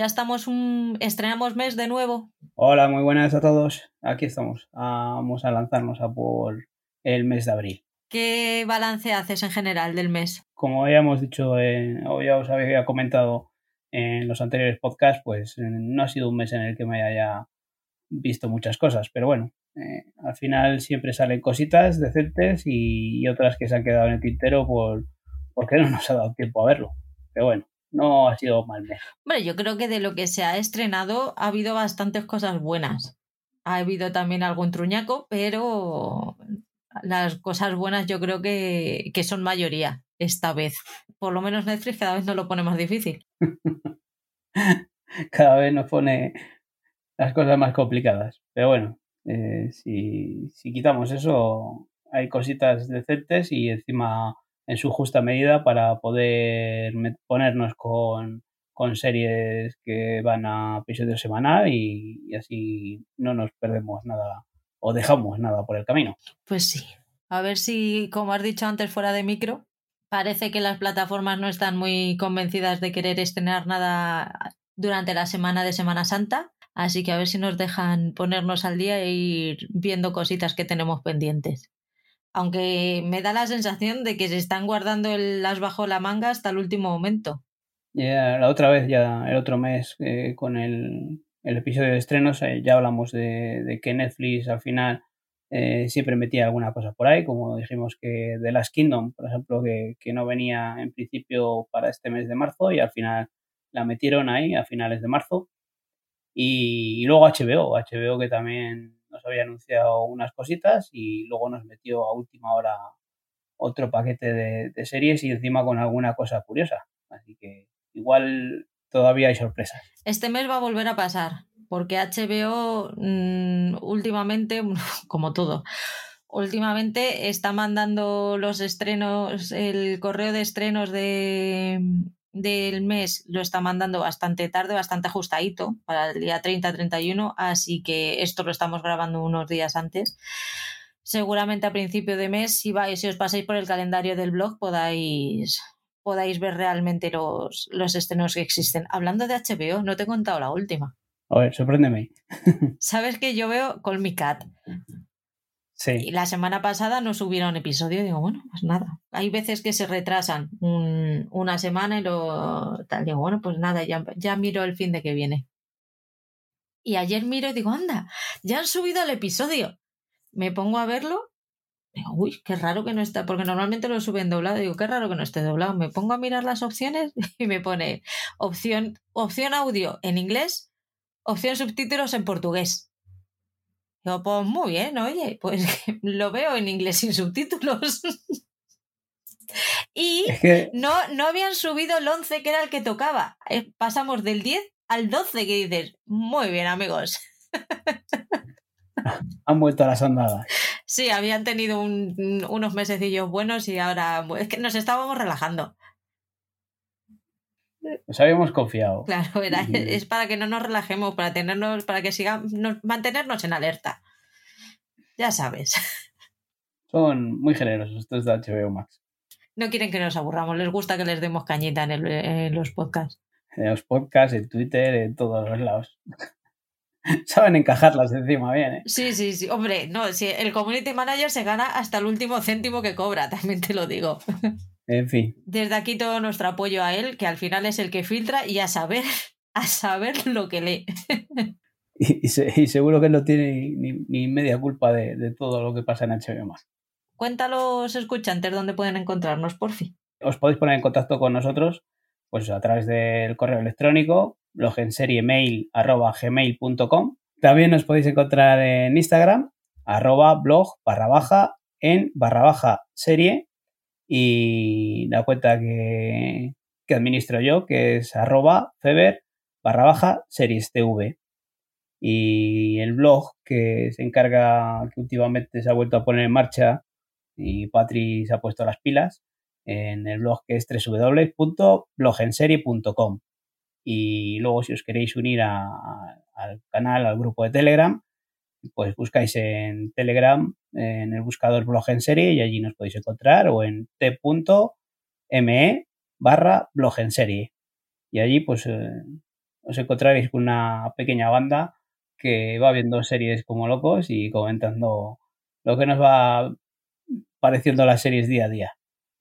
Ya estamos un... estrenamos mes de nuevo. Hola, muy buenas a todos. Aquí estamos. Vamos a lanzarnos a por el mes de abril. ¿Qué balance haces en general del mes? Como ya hemos dicho, o ya os había comentado en los anteriores podcasts, pues eh, no ha sido un mes en el que me haya visto muchas cosas, pero bueno, eh, al final siempre salen cositas decentes y, y, otras que se han quedado en el tintero por, porque no nos ha dado tiempo a verlo. Pero bueno, no ha sido mal mes. Bueno, yo creo que de lo que se ha estrenado ha habido bastantes cosas buenas. Ha habido también algún truñaco, pero las cosas buenas yo creo que, que son mayoría esta vez. Por lo menos Netflix cada vez nos lo pone más difícil. cada vez nos pone las cosas más complicadas. Pero bueno, eh, si, si quitamos eso, hay cositas decentes y encima en su justa medida para poder ponernos con, con series que van a episodio semanal y, y, así no nos perdemos nada o dejamos nada por el camino. Pues sí. A ver si, como has dicho antes fuera de micro, parece que las plataformas no están muy convencidas de querer estrenar nada durante la semana de Semana Santa. Así que a ver si nos dejan ponernos al día e ir viendo cositas que tenemos pendientes aunque me da la sensación de que se están guardando el as bajo la manga hasta el último momento. Ya, la otra vez, ya el otro mes, eh, con el, el, episodio de estrenos, eh, ya hablamos de, de, que Netflix al final eh, siempre metía alguna cosa por ahí, como dijimos que The Last Kingdom, por ejemplo, que, que no venía en principio para este mes de marzo y al final la metieron ahí a finales de marzo. Y, y luego HBO, HBO que también nos había anunciado unas cositas y luego nos metió a última hora otro paquete de, series y encima con alguna cosa curiosa. Así que igual todavía hay sorpresas. Este mes va a volver a pasar, porque HBO mmm, últimamente, como todo, últimamente está mandando los estrenos, el correo de estrenos de, del mes lo está mandando bastante tarde, bastante ajustadito para el día 30-31, así que esto lo estamos grabando unos días antes. Seguramente a principio de mes, si vais, si os pasáis por el calendario del blog, podáis, podáis ver realmente los, los estrenos que existen. Hablando de HBO, no te he contado la última. A ver, sorpréndeme. ¿Sabes que yo veo Call Me Cat? Y la semana pasada no subieron episodio, digo, bueno, pues nada. Hay veces que se retrasan un, una semana y lo tal, digo, bueno, pues nada, ya, ya miro el fin de que viene. Y ayer miro y digo, anda, ya han subido el episodio. Me pongo a verlo, digo, uy, qué raro que no está, porque normalmente lo suben doblado, digo, qué raro que no esté doblado. Me pongo a mirar las opciones y me pone opción, opción audio en inglés, opción subtítulos en portugués. Digo, pues muy bien, oye, pues lo veo en inglés sin subtítulos. y es que... no, no habían subido el 11 que era el que tocaba. Eh, pasamos del 10 al 12 que dices, muy bien amigos. Han vuelto a las andadas. Sí, habían tenido un, unos mesecillos buenos y ahora es que nos estábamos relajando. Nos habíamos confiado. Claro, era, es para que no nos relajemos, para tenernos, para que sigamos, mantenernos en alerta. Ya sabes. Son muy generosos estos de HBO Max. No quieren que nos aburramos, les gusta que les demos cañita en, el, en los podcasts. En los podcasts, en Twitter, en todos los lados. Saben encajarlas encima bien, ¿eh? Sí, sí, sí. Hombre, no, si el community manager se gana hasta el último céntimo que cobra, también te lo digo. En fin. Desde aquí todo nuestro apoyo a él, que al final es el que filtra y a saber, a saber lo que lee. Y, y, se, y seguro que no tiene ni, ni media culpa de, de, todo lo que pasa en HBO. Cuéntalos, escuchantes, dónde pueden encontrarnos, por fin. Os podéis poner en contacto con nosotros pues a través del correo electrónico, blogenseriemail.gmail.com. También nos podéis encontrar en Instagram, arroba blog barra baja en barra baja serie y la cuenta que, que administro yo, que es arroba feber barra baja series TV. Y el blog que se encarga, que últimamente se ha vuelto a poner en marcha y Patri se ha puesto las pilas en el blog que es www.blogenserie.com. Y luego si os queréis unir a, al canal, al grupo de Telegram, pues buscáis en Telegram, en el buscador blog en serie y allí nos podéis encontrar o en t.me barra blog en serie. Y allí pues eh, os encontraréis con una pequeña banda que va viendo series como locos y comentando lo que nos va pareciendo las series día a día.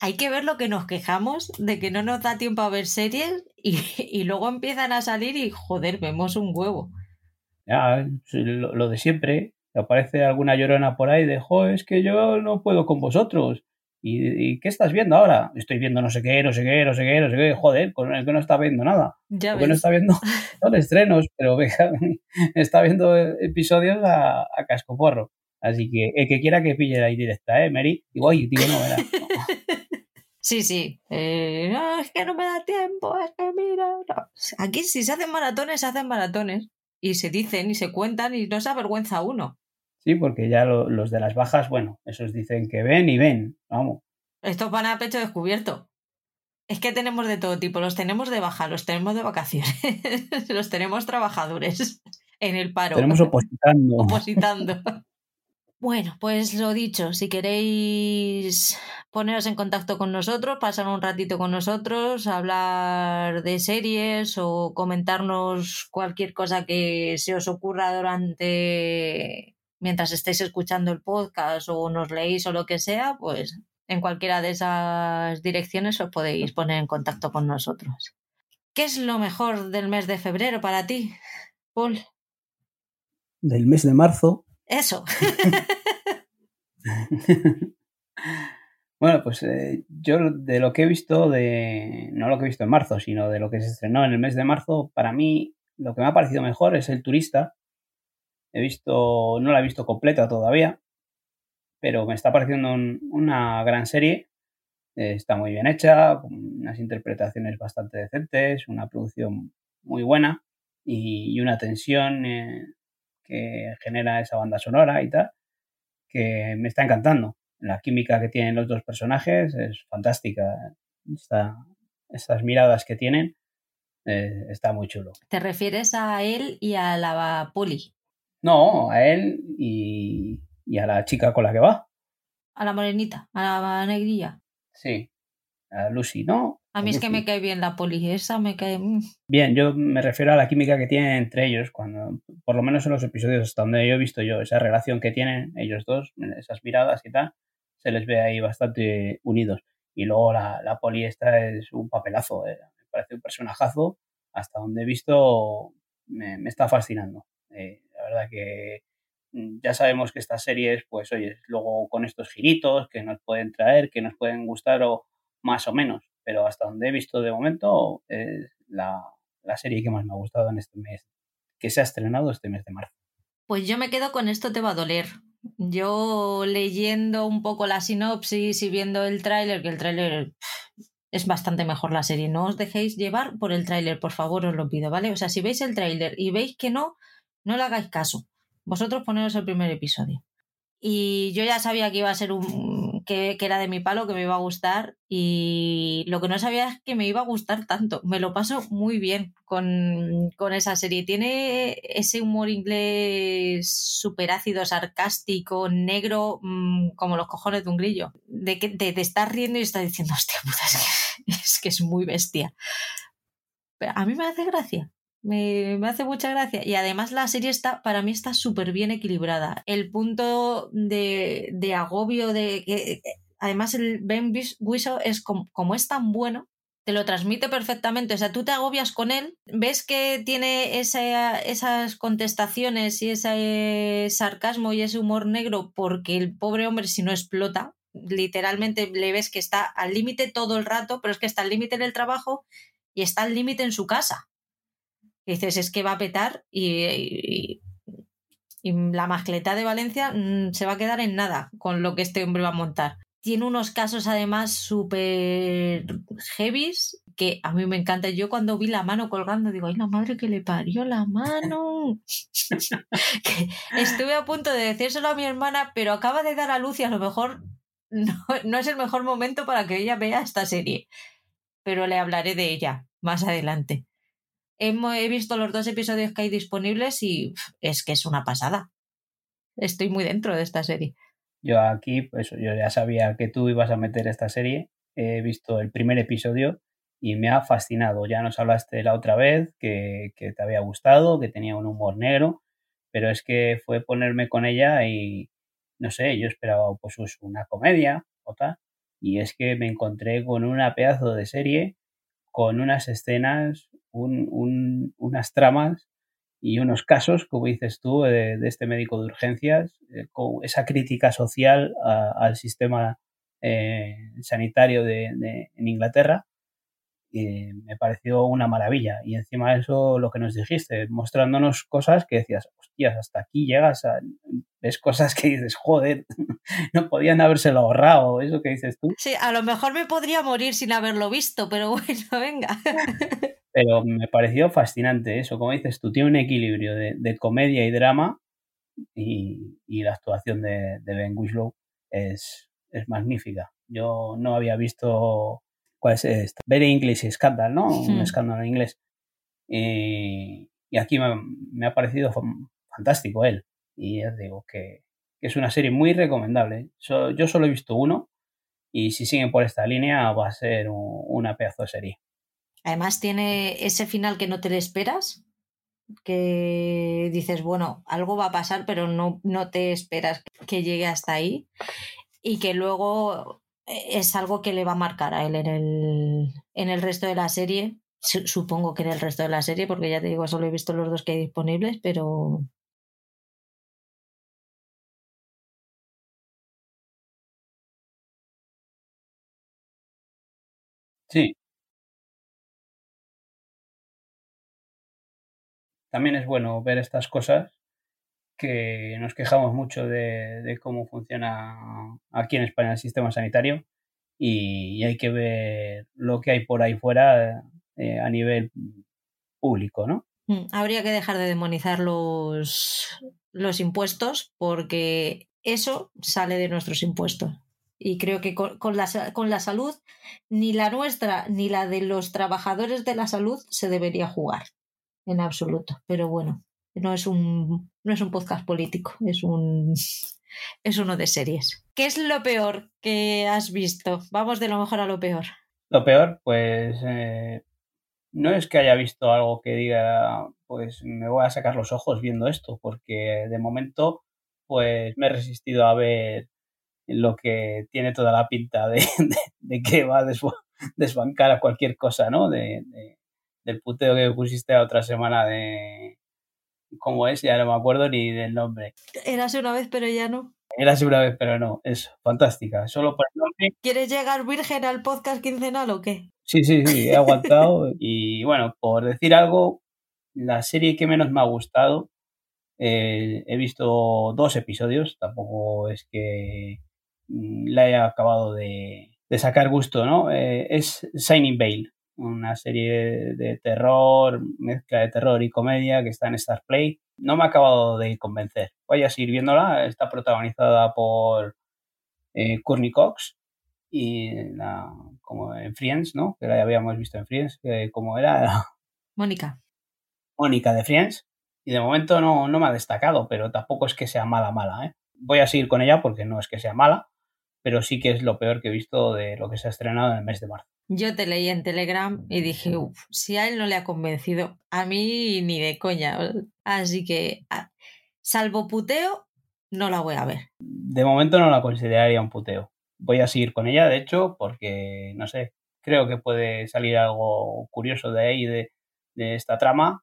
Hay que ver lo que nos quejamos de que no nos da tiempo a ver series y, luego empiezan a salir y joder, vemos un huevo. Ya, lo, lo de siempre, aparece alguna llorona por ahí de, jo, es que yo no puedo con vosotros. ¿Y, qué estás viendo ahora? Estoy viendo no sé qué, no sé qué, no sé qué, no sé qué. Joder, con el que no está viendo nada. Ya el que no está viendo son estrenos, pero está viendo episodios a, a cascoporro. Así que el que quiera que pille la directa, ¿eh, Mary? Digo, oye, digo, no, verá. Sí, sí. Eh, no, es que no me da tiempo, es que mira. Aquí si se hacen maratones, se hacen maratones. Y se dicen y se cuentan y no se avergüenza uno. Sí, porque ya los de las bajas, bueno, esos dicen que ven y ven, vamos. Estos van a pecho descubierto. Es que tenemos de todo tipo, los tenemos de baja, los tenemos de vacaciones, los tenemos trabajadores en el paro. Tenemos opositando. Opositando. Bueno, pues lo dicho, si queréis poneros en contacto con nosotros, pasar un ratito con nosotros, hablar de series o comentarnos cualquier cosa que se os ocurra durante mientras estéis escuchando el podcast o nos leéis o lo que sea, pues en cualquiera de esas direcciones os podéis poner en contacto con nosotros. ¿Qué es lo mejor del mes de febrero para ti, Paul? Del mes de marzo. Eso. bueno, pues eh, yo de lo que he visto, de no lo que he visto en marzo, sino de lo que se estrenó en el mes de marzo, para mí lo que me ha parecido mejor es El Turista, He visto, no la he visto completa todavía, pero me está pareciendo una gran serie. Está muy bien hecha, con unas interpretaciones bastante decentes, una producción muy buena y, una tensión eh, que genera esa banda sonora y tal, que me está encantando. La química que tienen los dos personajes es fantástica. estas miradas que tienen eh, está muy chulo. ¿Te refieres a él y a la Poli? No, a él y, a la chica con la que va. A la morenita, a la negrilla. Sí, a Lucy, ¿no? A mí es que me cae bien la poli, esa me cae... Mm. Bien, yo me refiero a la química que tienen entre ellos, cuando, por lo menos en los episodios hasta donde yo he visto yo, esa relación que tienen ellos dos, esas miradas y tal, se les ve ahí bastante unidos. Y luego la, la poli esta es un papelazo, eh, me parece un personajazo, hasta donde he visto me, me está fascinando. Eh, la verdad que mm, ya sabemos que estas series, pues oye, luego con estos giritos que nos pueden traer, que nos pueden gustar o más o menos, pero hasta donde he visto de momento es la, la serie que más me ha gustado en este mes, que se ha estrenado este mes de marzo. Pues yo me quedo con esto te va a doler. Yo leyendo un poco la sinopsis y viendo el tráiler, que el tráiler es bastante mejor la serie. No os dejéis llevar por el tráiler, por favor, os lo pido, ¿vale? O sea, si veis el tráiler y veis que no, no le hagáis caso. Vosotros poneros el primer episodio. Y yo ya sabía que iba a ser un. Que, era de mi palo, que me iba a gustar. Y lo que no sabía es que me iba a gustar tanto. Me lo paso muy bien con, esa serie. Tiene ese humor inglés súper ácido, sarcástico, negro, mm, como los cojones de un grillo. De, que, de, estar riendo y estar diciendo, hostia puta, es que, es que es muy bestia. Pero a mí me hace gracia. Me, hace mucha gracia. Y además la serie está, para mí está súper bien equilibrada. El punto de, de agobio de que además el Ben Whishaw es como, como, es tan bueno, te lo transmite perfectamente. O sea, tú te agobias con él, ves que tiene esas contestaciones y ese sarcasmo y ese humor negro porque el pobre hombre si no explota, literalmente le ves que está al límite todo el rato, pero es que está al límite en el trabajo y está al límite en su casa dices, es que va a petar y, la mascleta de Valencia mm, se va a quedar en nada con lo que este hombre va a montar. Tiene unos casos además súper heavies que a mí me encanta. Yo cuando vi la mano colgando digo, ay, la madre que le parió la mano. estuve a punto de decírselo a mi hermana, pero acaba de dar a luz y a lo mejor no, no es el mejor momento para que ella vea esta serie. Pero le hablaré de ella más adelante he visto los dos episodios que hay disponibles y es que es una pasada. Estoy muy dentro de esta serie. Yo aquí, pues yo ya sabía que tú ibas a meter esta serie. He visto el primer episodio y me ha fascinado. Ya nos hablaste la otra vez que, te había gustado, que tenía un humor negro, pero es que fue ponerme con ella y, no sé, yo esperaba pues una comedia o y es que me encontré con una pedazo de serie, con unas escenas, un, un, unas tramas y unos casos, como dices tú, de, de este médico de urgencias, eh, con esa crítica social a, al sistema eh, sanitario de, de, en Inglaterra, y me pareció una maravilla. Y encima de eso, lo que nos dijiste, mostrándonos cosas que decías, hostias, hasta aquí llegas, a, ves cosas que dices, joder, no podían habérselo ahorrado, eso que dices tú. Sí, a lo mejor me podría morir sin haberlo visto, pero bueno, venga. Pero me pareció fascinante eso, como dices tú, tiene un equilibrio de, de comedia y drama y, y la actuación de, de, Ben Whislow es, es magnífica. Yo no había visto cuál es esta, Very English Scandal, ¿no? Hmm. Un escándalo en inglés. Y, y aquí me, me, ha parecido fantástico él. Y ya digo que, que es una serie muy recomendable. So, yo solo he visto uno y si siguen por esta línea va a ser un, una pedazo de serie. Además tiene ese final que no te le esperas, que dices, bueno, algo va a pasar, pero no, no te esperas que llegue hasta ahí y que luego es algo que le va a marcar a él en el, en el resto de la serie. Supongo que en el resto de la serie, porque ya te digo, solo he visto los dos que hay disponibles, pero Sí, también es bueno ver estas cosas que nos quejamos mucho de, cómo funciona aquí en España el sistema sanitario y, y, hay que ver lo que hay por ahí fuera eh, a nivel público, ¿no? Mm, habría que dejar de demonizar los, los impuestos porque eso sale de nuestros impuestos. Y creo que con, con, la, con la salud, ni la nuestra ni la de los trabajadores de la salud se debería jugar en absoluto. Pero bueno, no es un, no es un podcast político, es un es uno de series. ¿Qué es lo peor que has visto? Vamos de lo mejor a lo peor. Lo peor, pues eh, no es que haya visto algo que diga, pues me voy a sacar los ojos viendo esto, porque de momento, pues me he resistido a ver lo que tiene toda la pinta de, que va a desbancar a cualquier cosa, ¿no? De, del puteo que pusiste la otra semana de... ¿Cómo es? Ya no me acuerdo ni del nombre. Érase una vez, pero ya no. Érase una vez, pero no. Es fantástica. Solo por el nombre. ¿Quieres llegar virgen al podcast quincenal o qué? Sí, sí, sí. He aguantado. y bueno, por decir algo, la serie que menos me ha gustado, eh, he visto dos episodios. Tampoco es que mm, la haya acabado de, de sacar gusto, ¿no? Eh, es Shining Vale una serie de terror, mezcla de terror y comedia que está en Star Play. No me ha acabado de convencer. Voy a seguir viéndola. Está protagonizada por eh, Courtney Cox y la, como en Friends, ¿no? Que la habíamos visto en Friends, eh, como era. Mónica. Mónica de Friends. Y de momento no, no me ha destacado, pero tampoco es que sea mala, mala, ¿eh? Voy a seguir con ella porque no es que sea mala, pero sí que es lo peor que he visto de lo que se ha estrenado en el mes de marzo. Yo te leí en Telegram y dije, uff, si a él no le ha convencido, a mí ni de coña. Así que, salvo puteo, no la voy a ver. De momento no la consideraría un puteo. Voy a seguir con ella, de hecho, porque, no sé, creo que puede salir algo curioso de ahí, de, de esta trama,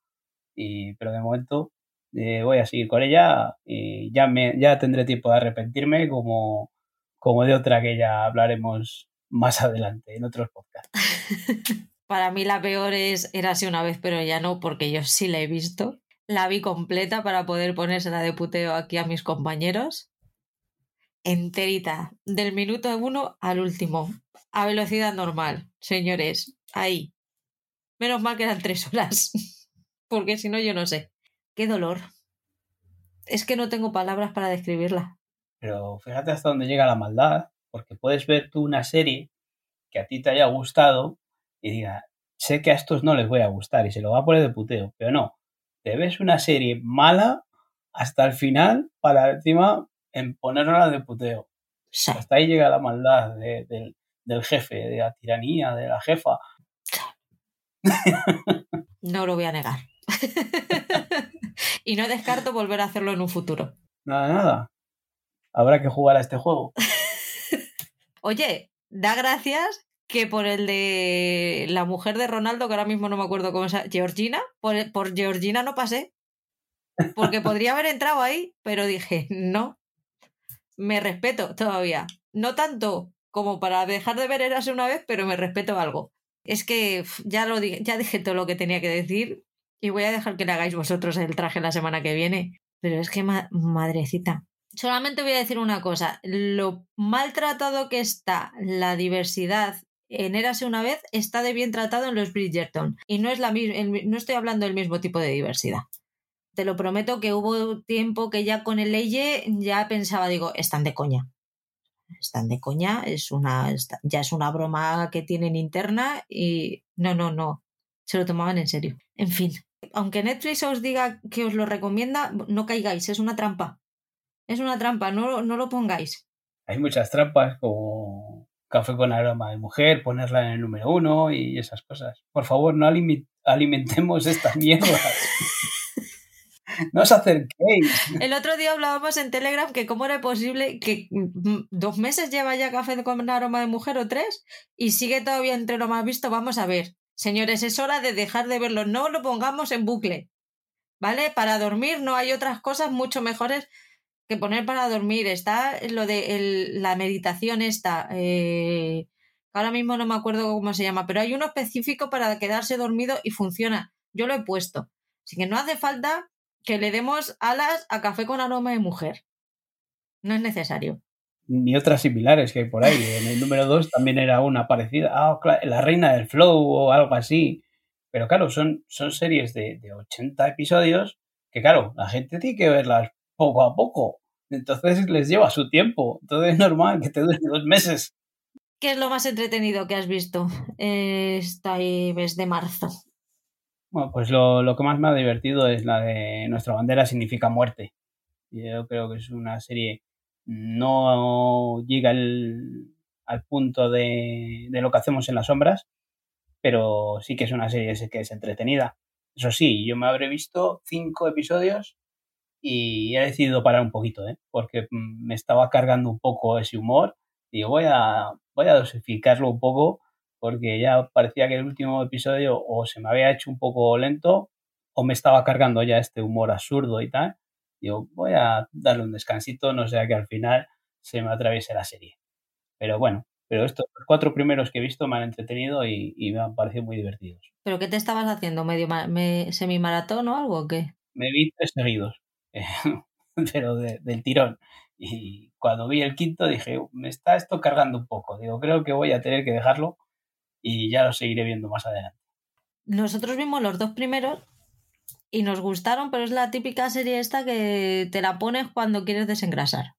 y, pero de momento eh, voy a seguir con ella y ya, me, ya tendré tiempo de arrepentirme como, como de otra que ya hablaremos más adelante en otros podcasts. para mí la peor es Érase una vez, pero ya no, porque yo sí la he visto. La vi completa para poder ponérsela de puteo aquí a mis compañeros. Enterita, del minuto uno al último, a velocidad normal, señores, ahí. Menos mal que eran tres horas, porque si no, yo no sé. Qué dolor. Es que no tengo palabras para describirla. Pero fíjate hasta dónde llega la maldad, porque puedes ver tú una serie que a ti te haya gustado y diga, sé que a estos no les voy a gustar y se lo va a poner de puteo, pero no, te ves una serie mala hasta el final para encima en ponerla de puteo. Sí. Hasta ahí llega la maldad de, de, del jefe, de la tiranía, de la jefa. No lo voy a negar. y no descarto volver a hacerlo en un futuro. Nada, nada. Habrá que jugar a este juego. Oye, da gracias que por el de la mujer de Ronaldo, que ahora mismo no me acuerdo cómo se Georgina, por, por Georgina no pasé. Porque podría haber entrado ahí, pero dije, no, me respeto todavía. No tanto como para dejar de ver Erase una vez, pero me respeto algo. Es que ya lo dije, ya dije todo lo que tenía que decir y voy a dejar que le hagáis vosotros el traje la semana que viene. Pero es que madrecita. Solamente voy a decir una cosa. Lo maltratado que está la diversidad en Érase una vez está de bien tratado en los Bridgerton. Y no es la no estoy hablando del mismo tipo de diversidad te lo prometo que hubo tiempo que ya con el Leye ya pensaba, digo, están de coña. Están de coña, es una, ya es una broma que tienen interna y no, no, no, se lo tomaban en serio. En fin, aunque Netflix os diga que os lo recomienda, no caigáis, es una trampa. Es una trampa, no, no lo pongáis. Hay muchas trampas como café con aroma de mujer, ponerla en el número uno y esas cosas. Por favor, no alimentemos estas mierdas. no os acerquéis. El otro día hablábamos en Telegram que cómo era posible que mm, dos meses lleva ya café con aroma de mujer o tres y sigue todavía entre lo más visto. Vamos a ver. Señores, es hora de dejar de verlo. No lo pongamos en bucle. ¿Vale? Para dormir no hay otras cosas mucho mejores que poner para dormir. Está lo de la meditación esta. Eh, ahora mismo no me acuerdo cómo se llama, pero hay uno específico para quedarse dormido y funciona. Yo lo he puesto. Así que no hace falta que le demos alas a café con aroma de mujer. No es necesario. Ni otras similares que hay por ahí. En el número 2 también era una parecida. Ah, la reina del flow o algo así. Pero claro, son, son series de, de 80 episodios que, claro, la gente tiene que verlas poco a poco. Entonces les lleva su tiempo. Entonces es normal que te dure dos meses. ¿Qué es lo más entretenido que has visto esta vez de marzo? Bueno, pues lo, que más me ha divertido es la de Nuestra bandera significa muerte. Yo creo que es una serie, no llega al, punto de, lo que hacemos en las sombras, pero sí que es una serie que es entretenida. Eso sí, yo me habré visto cinco episodios y he decidido parar un poquito, ¿eh? porque me estaba cargando un poco ese humor y voy a, voy a dosificarlo un poco porque ya parecía que el último episodio o se me había hecho un poco lento o me estaba cargando ya este humor absurdo y tal. Digo, voy a darle un descansito, no sea que al final se me atraviese la serie. Pero bueno, pero estos cuatro primeros que he visto me han entretenido y, me han parecido muy divertidos. ¿Pero qué te estabas haciendo? ¿Medio me, semi-maratón o algo o qué? Me vi tres seguidos, pero del tirón. Y cuando vi el quinto dije, me está esto cargando un poco. Digo, creo que voy a tener que dejarlo y ya lo seguiré viendo más adelante. Nosotros vimos los dos primeros y nos gustaron, pero es la típica serie esta que te la pones cuando quieres desengrasar.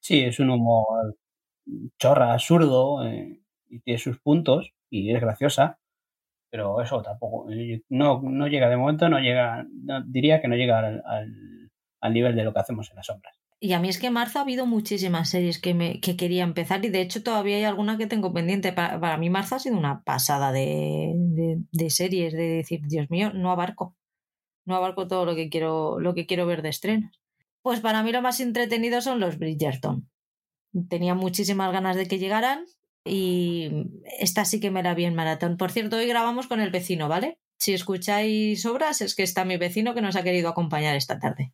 Sí, es un humor chorra, absurdo, eh, y tiene sus puntos y es graciosa, pero eso tampoco, eh, no, no llega de momento, no llega, diría que no llega al nivel de lo que hacemos en las sombras. Y a mí es que marzo ha habido muchísimas series que quería empezar y de hecho todavía hay alguna que tengo pendiente. Para, mí marzo ha sido una pasada de, de, series, de decir, Dios mío, no abarco. No abarco todo lo que quiero, lo que quiero ver de estrenos. Pues para mí lo más entretenido son los Bridgerton. Tenía muchísimas ganas de que llegaran y esta sí que me la vi en maratón. Por cierto, hoy grabamos con el vecino, ¿vale? Si escucháis obras es que está mi vecino que nos ha querido acompañar esta tarde.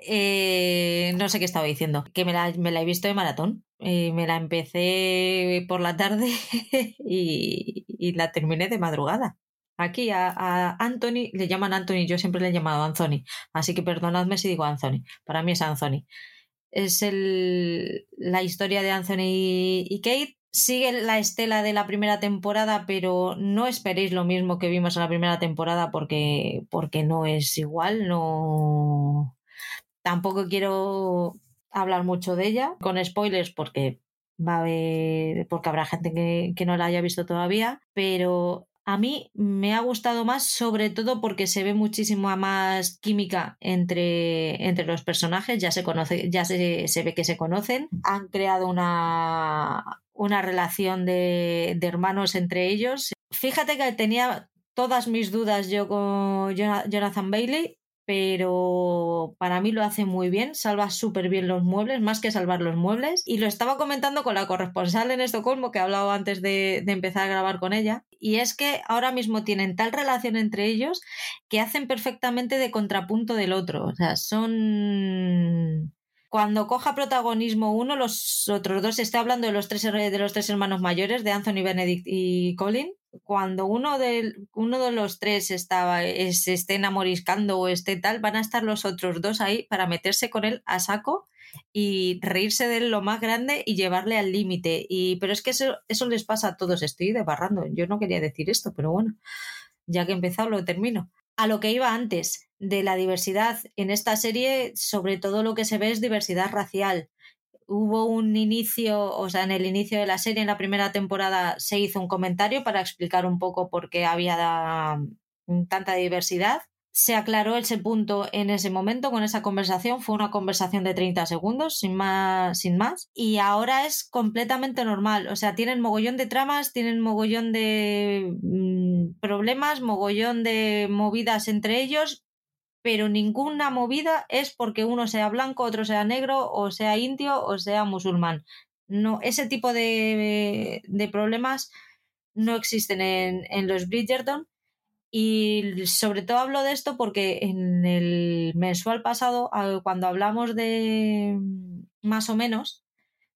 Eh, no sé qué estaba diciendo, que me la, he visto de maratón. Eh, me la empecé por la tarde y, la terminé de madrugada. Aquí a, Anthony, le llaman Anthony, yo siempre le he llamado Anthony, así que perdonadme si digo Anthony, para mí es Anthony. Es el, la historia de Anthony y Kate, sigue la estela de la primera temporada, pero no esperéis lo mismo que vimos en la primera temporada porque, porque no es igual, no, Tampoco quiero hablar mucho de ella con spoilers porque va a haber, porque habrá gente que, no la haya visto todavía, pero a mí me ha gustado más, sobre todo porque se ve muchísima más química entre, entre los personajes, ya se conoce, ya se, ve que se conocen, han creado una, una relación de, de hermanos entre ellos. Fíjate que tenía todas mis dudas yo con Jonathan Bailey, pero para mí lo hace muy bien, salva súper bien los muebles, más que salvar los muebles. Y lo estaba comentando con la corresponsal en Estocolmo, que he hablado antes de, empezar a grabar con ella, y es que ahora mismo tienen tal relación entre ellos que hacen perfectamente de contrapunto del otro. O sea, son cuando coja protagonismo uno, los otros dos, está hablando de los tres, de los tres hermanos mayores, de Anthony Benedict y Colin, cuando uno de, uno de los tres estaba, se esté enamoriscando o esté tal, van a estar los otros dos ahí para meterse con él a saco y reírse de él lo más grande y llevarle al límite. Y, pero es que eso, eso les pasa a todos, estoy debarrando. Yo no quería decir esto, pero bueno, ya que he empezado lo termino. A lo que iba antes, de la diversidad. En esta serie, sobre todo lo que se ve es diversidad racial. Hubo un inicio, o sea, en el inicio de la serie, en la primera temporada, se hizo un comentario para explicar un poco por qué había mm, tanta diversidad. Se aclaró ese punto en ese momento con esa conversación. Fue una conversación de 30 segundos, sin más, sin más. Y ahora es completamente normal. O sea, tienen mogollón de tramas, tienen mogollón de mm, problemas, mogollón de movidas entre ellos pero ninguna movida es porque uno sea blanco, otro sea negro, o sea indio, o sea musulmán. No, ese tipo de, de problemas no existen en, en, los Bridgerton. Y sobre todo hablo de esto porque en el mensual pasado, cuando hablamos de más o menos,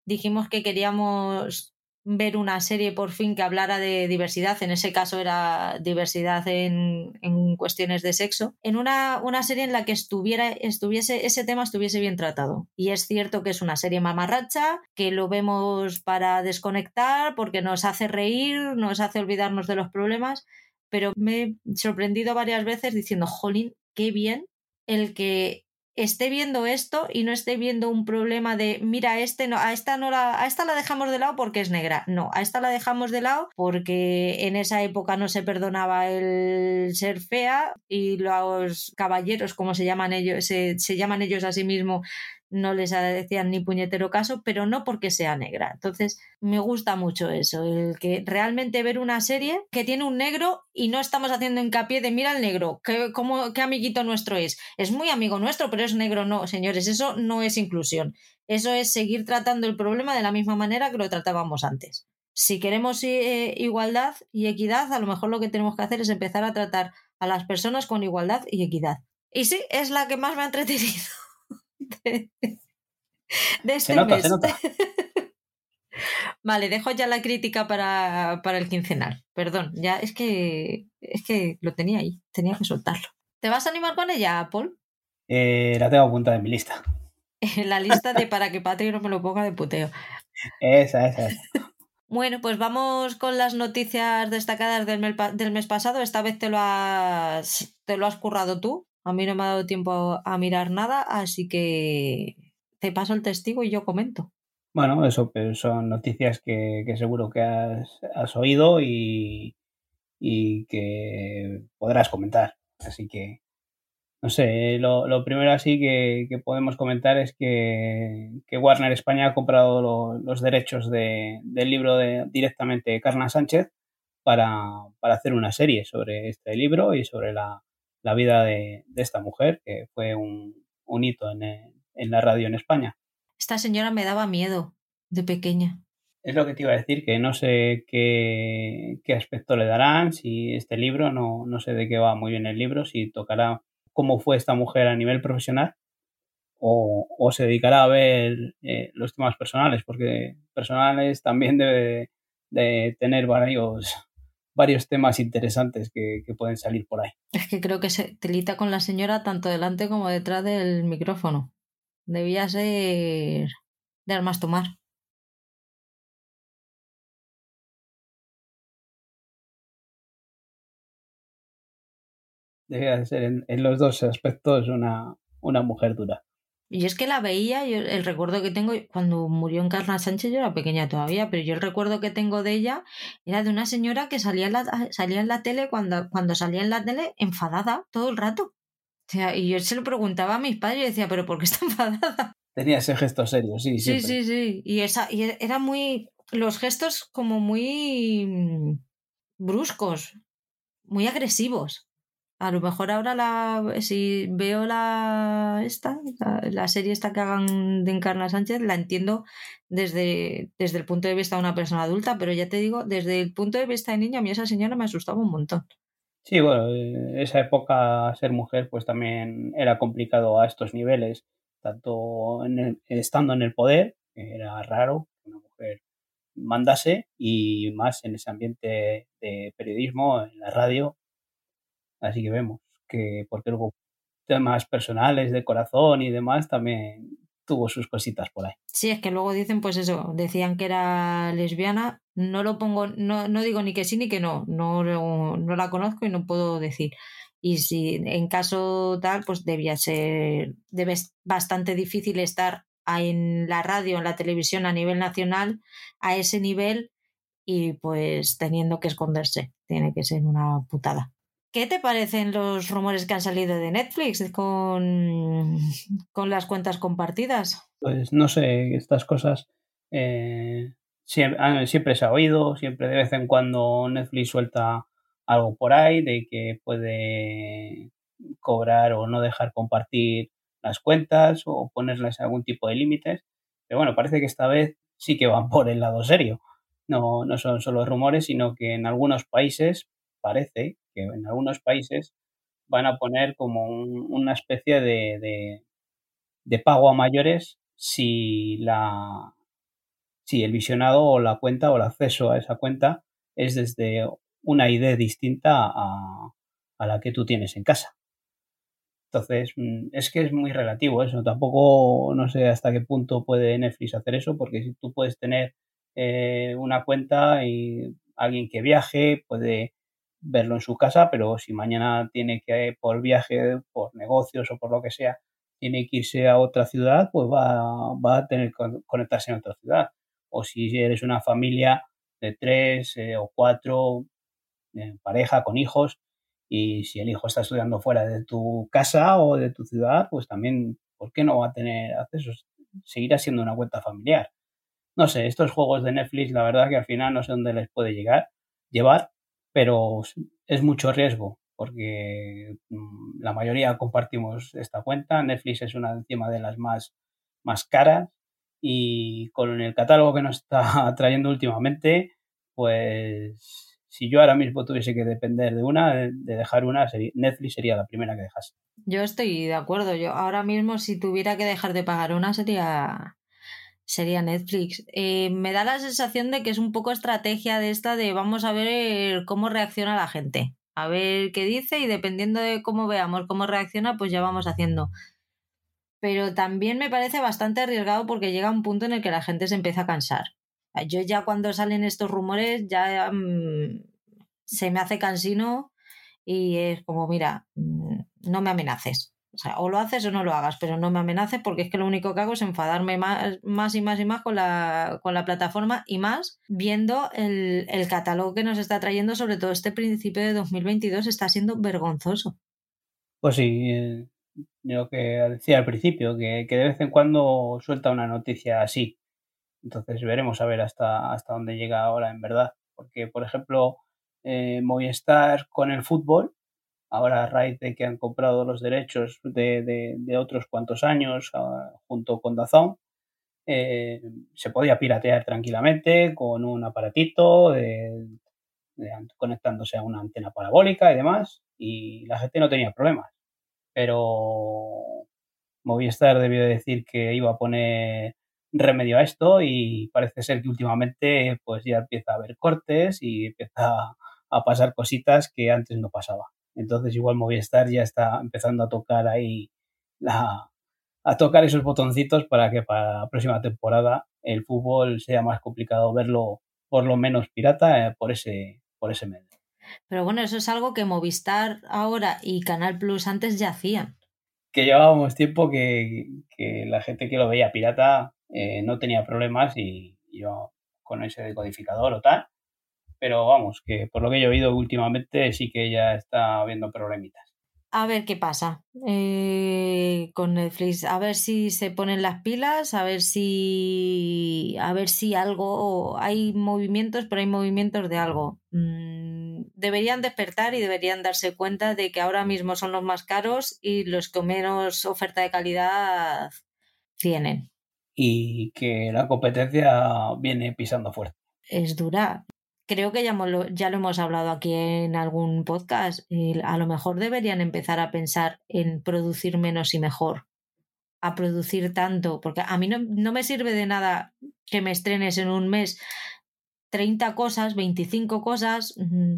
dijimos que queríamos ver una serie por fin que hablara de diversidad, en ese caso era diversidad en, en cuestiones de sexo, en una, una, serie en la que estuviera, estuviese, ese tema estuviese bien tratado. Y es cierto que es una serie mamarracha, que lo vemos para desconectar, porque nos hace reír, nos hace olvidarnos de los problemas, pero me he sorprendido varias veces diciendo, jolín, qué bien el que esté viendo esto y no esté viendo un problema de mira este no a esta no la a esta la dejamos de lado porque es negra no a esta la dejamos de lado porque en esa época no se perdonaba el ser fea y los caballeros como se llaman ellos se, se llaman ellos a sí mismos no les decían ni puñetero caso, pero no porque sea negra. Entonces, me gusta mucho eso, el que realmente ver una serie que tiene un negro y no estamos haciendo hincapié de mira el negro, qué, cómo, qué amiguito nuestro es. Es muy amigo nuestro, pero es negro, no, señores, eso no es inclusión. Eso es seguir tratando el problema de la misma manera que lo tratábamos antes. Si queremos eh, igualdad y equidad, a lo mejor lo que tenemos que hacer es empezar a tratar a las personas con igualdad y equidad. Y sí, es la que más me ha entretenido de, este mes. Vale, dejo ya la crítica para, para, el quincenal. Perdón, ya es que es que lo tenía ahí, tenía que soltarlo. ¿Te vas a animar con ella, Paul? Eh, la tengo apuntada en mi lista. la lista de para que Patri no me lo ponga de puteo. Esa, esa, esa. Bueno, pues vamos con las noticias destacadas del mes, del mes pasado. Esta vez te lo has, te lo has currado tú. A mí no me ha dado tiempo a mirar nada, así que te paso el testigo y yo comento. Bueno, eso son noticias que, seguro que has, oído y, que podrás comentar. Así que, no sé, lo, primero así que, podemos comentar es que, Warner España ha comprado lo, los derechos de, del libro de, directamente de Carna Sánchez para hacer una serie sobre este libro y sobre la, la vida de, de esta mujer, que fue un, un hito en, en, la radio en España. Esta señora me daba miedo de pequeña. Es lo que te iba a decir, que no sé qué, qué aspecto le darán, si este libro, no, no sé de qué va muy bien el libro, si tocará cómo fue esta mujer a nivel profesional o, o se dedicará a ver eh, los temas personales, porque personales también debe de tener varios, varios temas interesantes que, que, pueden salir por ahí. Es que creo que se telita con la señora tanto delante como detrás del micrófono. Debía ser de armas tomar. Debía ser en, en los dos aspectos una, una mujer dura. Y es que la veía, yo, el recuerdo que tengo, cuando murió Encarna Sánchez, yo era pequeña todavía, pero yo el recuerdo que tengo de ella era de una señora que salía en la, salía en la tele, cuando, cuando salía en la tele, enfadada todo el rato. O sea, y yo se lo preguntaba a mis padres y decía, ¿pero por qué está enfadada? Tenía ese gesto serio, sí, Sí, sí, sí. Y, esa, y era muy. Los gestos como muy bruscos. muy agresivos. A lo mejor ahora la, si veo la esta, la, serie esta que hagan de Encarna Sánchez, la entiendo desde, desde el punto de vista de una persona adulta, pero ya te digo, desde el punto de vista de niña, a mí esa señora me asustaba un montón. Sí, bueno, eh, esa época ser mujer pues también era complicado a estos niveles, tanto estando en el poder, era raro que una mujer mandase, y más en ese ambiente de periodismo, en la radio, Así que vemos que, porque luego temas personales de corazón y demás también tuvo sus cositas por ahí. Sí, es que luego dicen, pues eso, decían que era lesbiana, no lo pongo, no, no digo ni que sí ni que no, no, no la conozco y no puedo decir. Y si en caso tal, pues debía ser, debe bastante difícil estar en la radio, en la televisión a nivel nacional, a ese nivel y pues teniendo que esconderse. Tiene que ser una putada. ¿Qué te parecen los rumores que han salido de Netflix con, con las cuentas compartidas? Pues no sé, estas cosas eh, siempre, se ha oído, siempre de vez en cuando Netflix suelta algo por ahí de que puede cobrar o no dejar compartir las cuentas o ponerles algún tipo de límites. Pero bueno, parece que esta vez sí que van por el lado serio. No, no son solo rumores, sino que en algunos países parece en algunos países van a poner como una especie de, de, pago a mayores si la si el visionado o la cuenta o el acceso a esa cuenta es desde una ID distinta a, a la que tú tienes en casa. Entonces, mm, es que es muy relativo eso. Tampoco no sé hasta qué punto puede Netflix hacer eso, porque si tú puedes tener eh, una cuenta y alguien que viaje puede verlo en su casa, pero si mañana tiene que, por viaje, por negocios o por lo que sea, tiene que irse a otra ciudad, pues va, va a tener que conectarse en otra ciudad. O si eres una familia de tres eh, o cuatro, eh, pareja, con hijos, y si el hijo está estudiando fuera de tu casa o de tu ciudad, pues también, ¿por qué no va a tener acceso? Seguirá siendo una cuenta familiar. No sé, estos juegos de Netflix, la verdad que al final no sé dónde les puede llegar, llevar, pero es mucho riesgo porque mm, la mayoría compartimos esta cuenta. Netflix es una encima de las más, más caras y con el catálogo que nos está trayendo últimamente, pues si yo ahora mismo tuviese que depender de una, de dejar una, Netflix sería la primera que dejase. Yo estoy de acuerdo. Yo ahora mismo si tuviera que dejar de pagar una sería sería Netflix. Eh, me da la sensación de que es un poco estrategia de esta de vamos a ver cómo reacciona la gente, a ver qué dice y dependiendo de cómo veamos cómo reacciona, pues ya vamos haciendo. Pero también me parece bastante arriesgado porque llega un punto en el que la gente se empieza a cansar. Yo ya cuando salen estos rumores ya mm, se me hace cansino y es como, mira, mm, no me amenaces. O sea, o lo haces o no lo hagas, pero no me amenaces porque es que lo único que hago es enfadarme más, más y más y más con la, con la plataforma y más viendo el, el, catálogo que nos está trayendo, sobre todo este principio de 2022, está siendo vergonzoso. Pues sí, eh, lo que decía al principio, que, que, de vez en cuando suelta una noticia así. Entonces veremos a ver hasta, hasta dónde llega ahora en verdad. Porque, por ejemplo, eh, Movistar con el fútbol ahora a raíz de que han comprado los derechos de, de, otros cuantos años ah, junto con Dazón, eh, se podía piratear tranquilamente con un aparatito conectándose a una antena parabólica y demás, y la gente no tenía problemas. Pero Movistar debió decir que iba a poner remedio a esto y parece ser que últimamente pues ya empieza a haber cortes y empieza a pasar cositas que antes no pasaba. Entonces igual Movistar ya está empezando a tocar ahí la, a tocar esos botoncitos para que para la próxima temporada el fútbol sea más complicado verlo por lo menos pirata eh, por ese por ese medio. Pero bueno, eso es algo que Movistar ahora y Canal Plus antes ya hacían. Que llevábamos tiempo que, la gente que lo veía pirata eh, no tenía problemas y yo con ese decodificador o tal, pero vamos, que por lo que yo he oído últimamente sí que ya está habiendo problemitas. A ver qué pasa eh, con Netflix, a ver si se ponen las pilas, a ver si a ver si algo hay movimientos, pero hay movimientos de algo. Mm, deberían despertar y deberían darse cuenta de que ahora mismo son los más caros y los que menos oferta de calidad tienen. Y que la competencia viene pisando fuerte. Es dura. Creo que ya, lo hemos hablado aquí en algún podcast. a lo mejor deberían empezar a pensar en producir menos y mejor. A producir tanto. Porque a mí no, me sirve de nada que me estrenes en un mes 30 cosas, 25 cosas mm,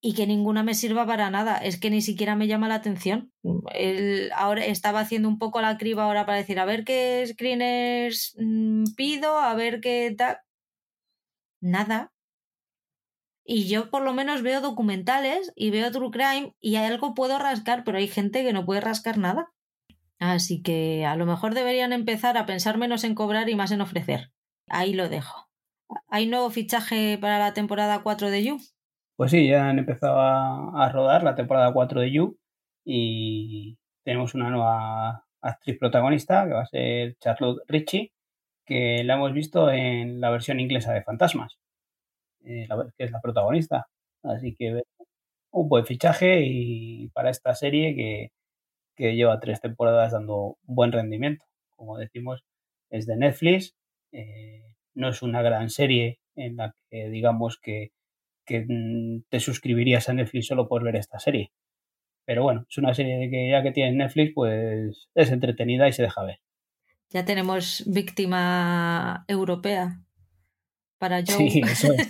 y que ninguna me sirva para nada. Es que ni siquiera me llama la atención. Ahora estaba haciendo un poco la criba ahora para decir, a ver qué screeners mm, pido, a ver qué tal. Nada. Y yo por lo menos veo documentales y veo True Crime y algo puedo rascar, pero hay gente que no puede rascar nada. Así que a lo mejor deberían empezar a pensar menos en cobrar y más en ofrecer. Ahí lo dejo. ¿Hay nuevo fichaje para la temporada 4 de You? Pues sí, ya han empezado a, rodar la temporada 4 de You y tenemos una nueva actriz protagonista que va a ser Charlotte Ritchie, que la hemos visto en la versión inglesa de Fantasmas, eh, que es la protagonista. Así que un buen fichaje y para esta serie que, lleva tres temporadas dando un buen rendimiento. Como decimos, es de Netflix. Eh, no es una gran serie en la que digamos que, mm, te suscribirías a Netflix solo por ver esta serie. Pero bueno, es una serie que ya que tienes Netflix, pues es entretenida y se deja ver. Ya tenemos víctima europea para Joe. Sí, eso es.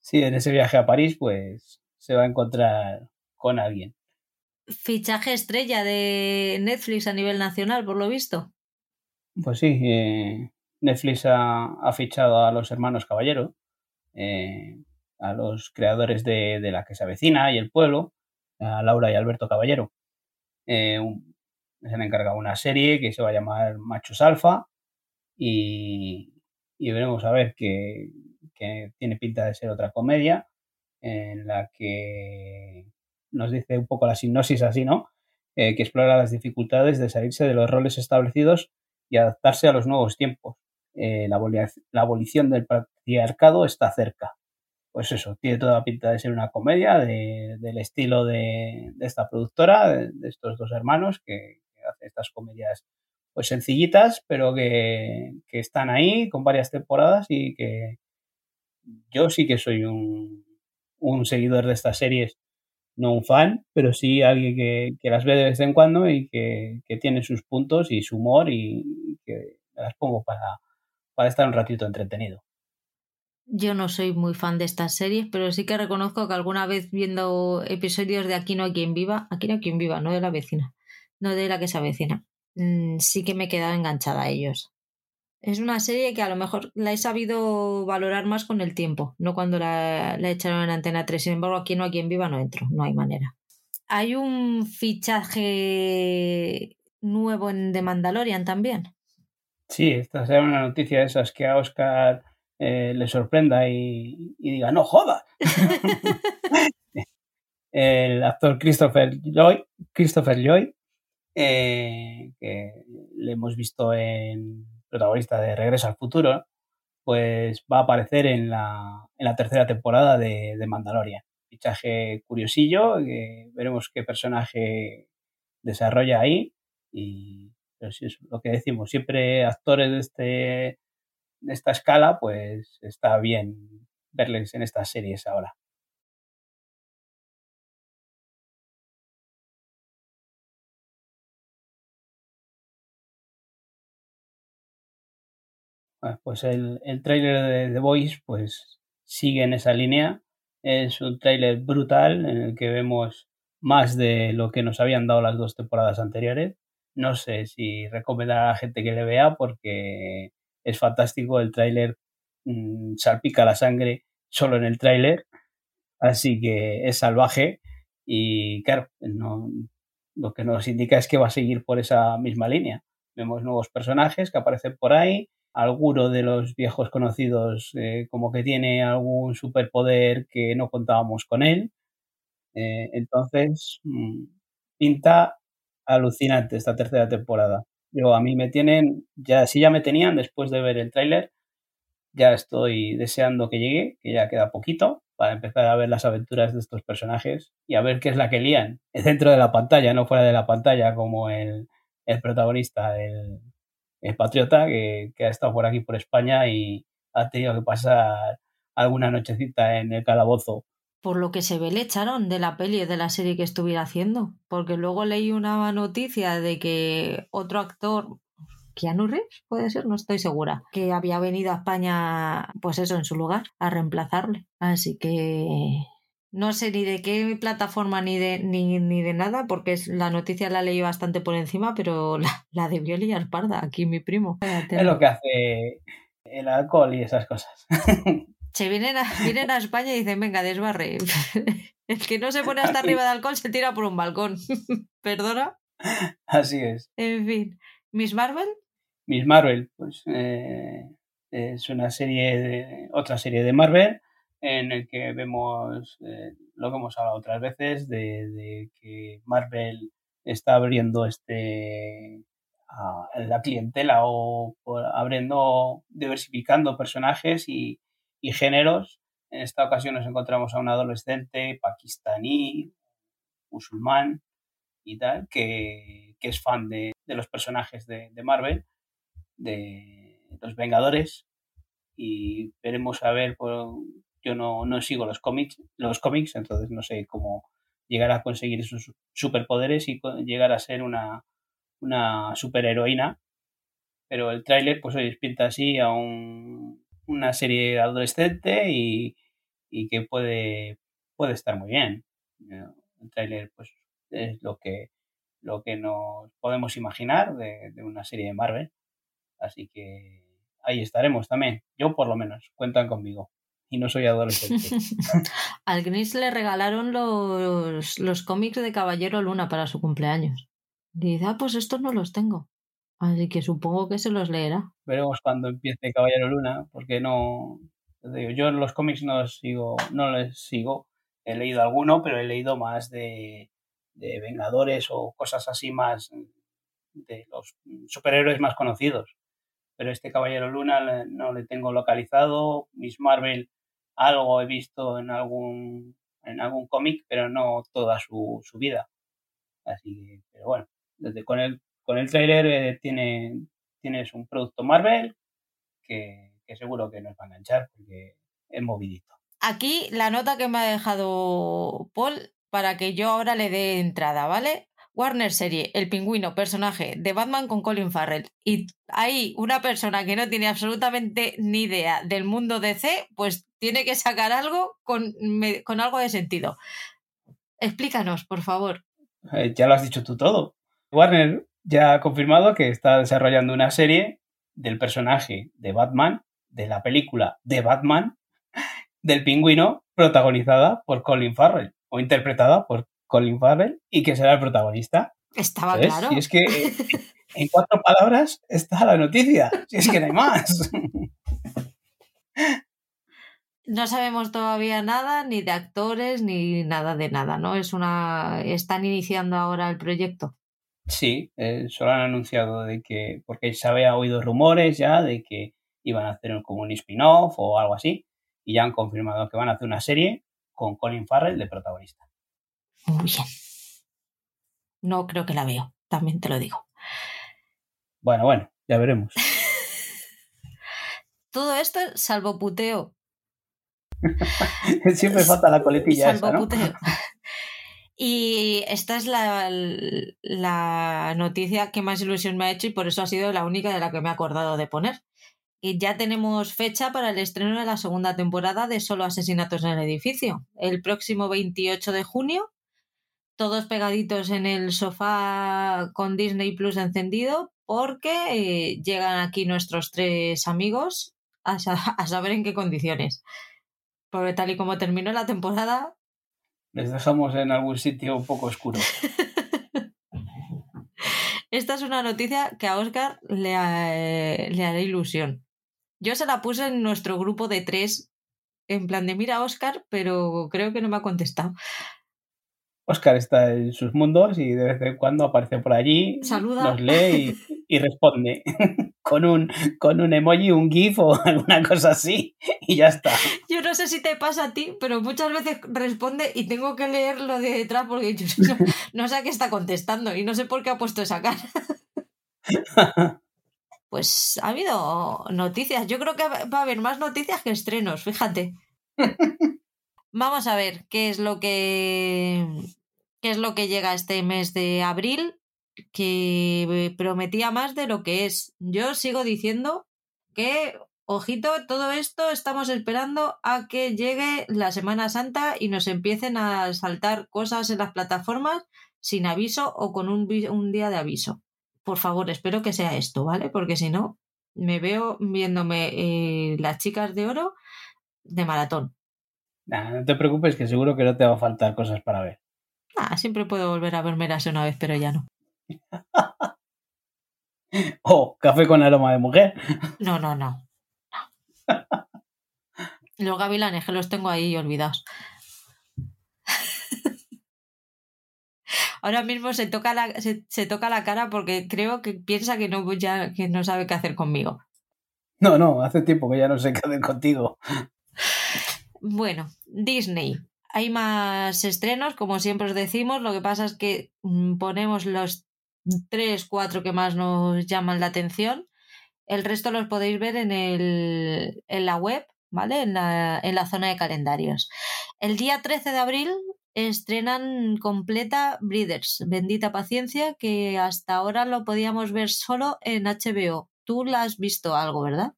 sí, en ese viaje a París, pues se va a encontrar con alguien. Fichaje estrella de Netflix a nivel nacional, por lo visto. Pues sí, eh, Netflix ha, fichado a los hermanos Caballero, eh, a los creadores de, La que se avecina y El pueblo, a Laura y Alberto Caballero. Eh, se han encargado una serie que se va a llamar Machos Alfa y, veremos a ver que, tiene pinta de ser otra comedia en la que nos dice un poco la sinopsis así, ¿no? Eh, que explora las dificultades de salirse de los roles establecidos y adaptarse a los nuevos tiempos. Eh, la, abolición del patriarcado está cerca. Pues eso, tiene toda la pinta de ser una comedia del estilo de, esta productora, de, estos dos hermanos que, hacen estas comedias pues sencillitas, pero que, están ahí con varias temporadas y que yo sí que soy un, seguidor de estas series, no un fan, pero sí alguien que, las ve de vez en cuando y que, que tiene sus puntos y su humor y que las pongo para, para estar un ratito entretenido. Yo no soy muy fan de estas series, pero sí que reconozco que alguna vez viendo episodios de Aquí no hay quien viva, Aquí no hay quien viva, no de la vecina, no de la que se avecina, mm, sí que me he quedado enganchada a ellos. Es una serie que a lo mejor la he sabido valorar más con el tiempo, no cuando la, la echaron en Antena 3. Sin embargo, aquí no hay quien viva, no entro, no hay manera. Hay un fichaje nuevo en The Mandalorian también. Sí, esta será una noticia de esas que a Oscar eh, le sorprenda y, diga, no joda. el actor Christopher Lloyd, Christopher Lloyd eh, que le hemos visto en protagonista de Regreso al Futuro, pues va a aparecer en la, en la tercera temporada de, de Mandalorian. Fichaje curiosillo, veremos qué personaje desarrolla ahí y es lo que decimos, siempre actores de, este, de esta escala, pues está bien verles en estas series ahora. Pues el, el tráiler de The Voice pues sigue en esa línea. Es un tráiler brutal en el que vemos más de lo que nos habían dado las dos temporadas anteriores no sé si recomendar a la gente que le vea porque es fantástico. El tráiler mm, salpica la sangre solo en el tráiler, así que es salvaje y claro, no, lo que nos indica es que va a seguir por esa misma línea. Vemos nuevos personajes que aparecen por ahí, alguno de los viejos conocidos eh, como que tiene algún superpoder que no contábamos con él. Eh, entonces, mm, pinta alucinante esta tercera temporada. Yo, a mí me tienen, ya si ya me tenían después de ver el tráiler, ya estoy deseando que llegue, que ya queda poquito. para empezar a ver las aventuras de estos personajes y a ver qué es la que lían dentro de la pantalla, no fuera de la pantalla, como el, el protagonista, el, el patriota, que, que, ha estado por aquí por España y ha tenido que pasar alguna nochecita en el calabozo. Por lo que se ve, le echaron de la peli de la serie que estuviera haciendo, porque luego leí una noticia de que otro actor, Keanu Reeves, puede ser, no estoy segura, que había venido a España, pues eso, en su lugar, a reemplazarle. Así que no sé ni de qué plataforma ni de, ni, ni de nada, porque es, la noticia la leí bastante por encima, pero la, la debió liar parda, aquí mi primo. Es lo que hace el alcohol y esas cosas. Se vienen a, vienen a España y dicen, venga, desbarre. El que no se pone hasta arriba de alcohol se tira por un balcón. ¿Perdona? Así es. En fin. ¿Miss Marvel? Miss Marvel, pues eh, es una serie de, otra serie de Marvel en el que vemos eh, lo que hemos hablado otras veces de, que Marvel está abriendo este la clientela o, abriendo diversificando personajes y, géneros. En esta ocasión nos encontramos a un adolescente pakistaní musulmán y tal que, es fan de, los personajes de, de Marvel de los Vengadores. Y veremos a ver, pues, yo no, no sigo los cómics, los cómics, entonces no sé cómo llegar a conseguir esos superpoderes y llegar a ser una, una superheroína. Pero el tráiler, pues hoy pinta así a un, una serie adolescente y, y, que puede, puede estar muy bien. El tráiler, pues, es lo que, lo que nos podemos imaginar de, de una serie de Marvel. Así que ahí estaremos también. Yo por lo menos, cuentan conmigo. Y no soy adolescente. Al Gris le regalaron los, los cómics de Caballero Luna para su cumpleaños. Dice, ah, pues estos no los tengo. Así que supongo que se los leerá. Veremos cuando empiece Caballero Luna, porque no. Digo, yo los cómics no los sigo, no les sigo. He leído alguno, pero he leído más de, de Vengadores o cosas así más de los superhéroes más conocidos pero este Caballero Luna no le tengo localizado. Miss Marvel algo he visto en algún en algún cómic, pero no toda su, su, vida. Así que, pero bueno, desde con el con el trailer eh, tiene tienes un producto Marvel que, que seguro que nos va a enganchar porque es movidito. Aquí la nota que me ha dejado Paul para que yo ahora le dé entrada, ¿vale? Warner serie, El pingüino, personaje de Batman con Colin Farrell. Y ahí una persona que no tiene absolutamente ni idea del mundo DC, pues tiene que sacar algo con, con algo de sentido. Explícanos, por favor. Eh, ya lo has dicho tú todo. Warner ya ha confirmado que está desarrollando una serie del personaje de Batman, de la película de Batman, del pingüino, protagonizada por Colin Farrell o interpretada por Colin Farrell y que será el protagonista. Estaba claro. Y es que en cuatro palabras está la noticia. Si es que no hay más. No sabemos todavía nada, ni de actores, ni nada de nada, ¿no? Es una. están iniciando ahora el proyecto. Sí, eh, solo han anunciado de que. porque se había oído rumores ya de que iban a hacer como un spin-off o algo así. Y ya han confirmado que van a hacer una serie con Colin Farrell de protagonista. Muy bien. No creo que la veo, también te lo digo. Bueno, bueno, ya veremos. Todo esto salvo puteo. Siempre falta la coletilla. Salvo esa, ¿no? puteo. Y esta es la, la, noticia que más ilusión me ha hecho y por eso ha sido la única de la que me he acordado de poner. Y ya tenemos fecha para el estreno de la segunda temporada de Solo Asesinatos en el Edificio, el próximo 28 de junio todos pegaditos en el sofá con Disney Plus encendido porque eh, llegan aquí nuestros tres amigos a, sa a, saber en qué condiciones. Porque tal y como terminó la temporada... Les dejamos en algún sitio un poco oscuro. Esta es una noticia que a Oscar le, eh, le hará ilusión. Yo se la puse en nuestro grupo de tres, en plan de mira Oscar, pero creo que no me ha contestado. Oscar está en sus mundos y de vez en cuando aparece por allí, Saluda. nos lee y, y responde. con un, con un emoji, un GIF o alguna cosa así y ya está. Yo no sé si te pasa a ti, pero muchas veces responde y tengo que leer lo de detrás porque yo no, sé a qué está contestando y no sé por qué ha puesto esa cara. Pues ha habido noticias. Yo creo que va a haber más noticias que estrenos, fíjate. Vamos a ver qué es lo que qué es lo que llega este mes de abril que prometía más de lo que es. Yo sigo diciendo que, ojito, todo esto estamos esperando a que llegue la Semana Santa y nos empiecen a saltar cosas en las plataformas sin aviso o con un, un día de aviso. Por favor, espero que sea esto, ¿vale? Porque si no, me veo viéndome eh, las chicas de oro de maratón. No te preocupes, que seguro que no te va a faltar cosas para ver. Ah, siempre puedo volver a verme una vez, pero ya no. oh, café con aroma de mujer. No, no, no. Los gavilanes que los tengo ahí olvidados. Ahora mismo se toca la, se, toca la cara porque creo que piensa que no, ya, que no sabe qué hacer conmigo. No, no, hace tiempo que ya no sé qué hacer contigo. Bueno, Disney. Hay más estrenos, como siempre os decimos. Lo que pasa es que mm, ponemos los tres, cuatro que más nos llaman la atención. El resto los podéis ver en, el, en la web, ¿vale? En la, en la zona de calendarios. El día 13 de abril estrenan completa Breeders, Bendita Paciencia, que hasta ahora lo podíamos ver solo en HBO. Tú la has visto algo, ¿verdad?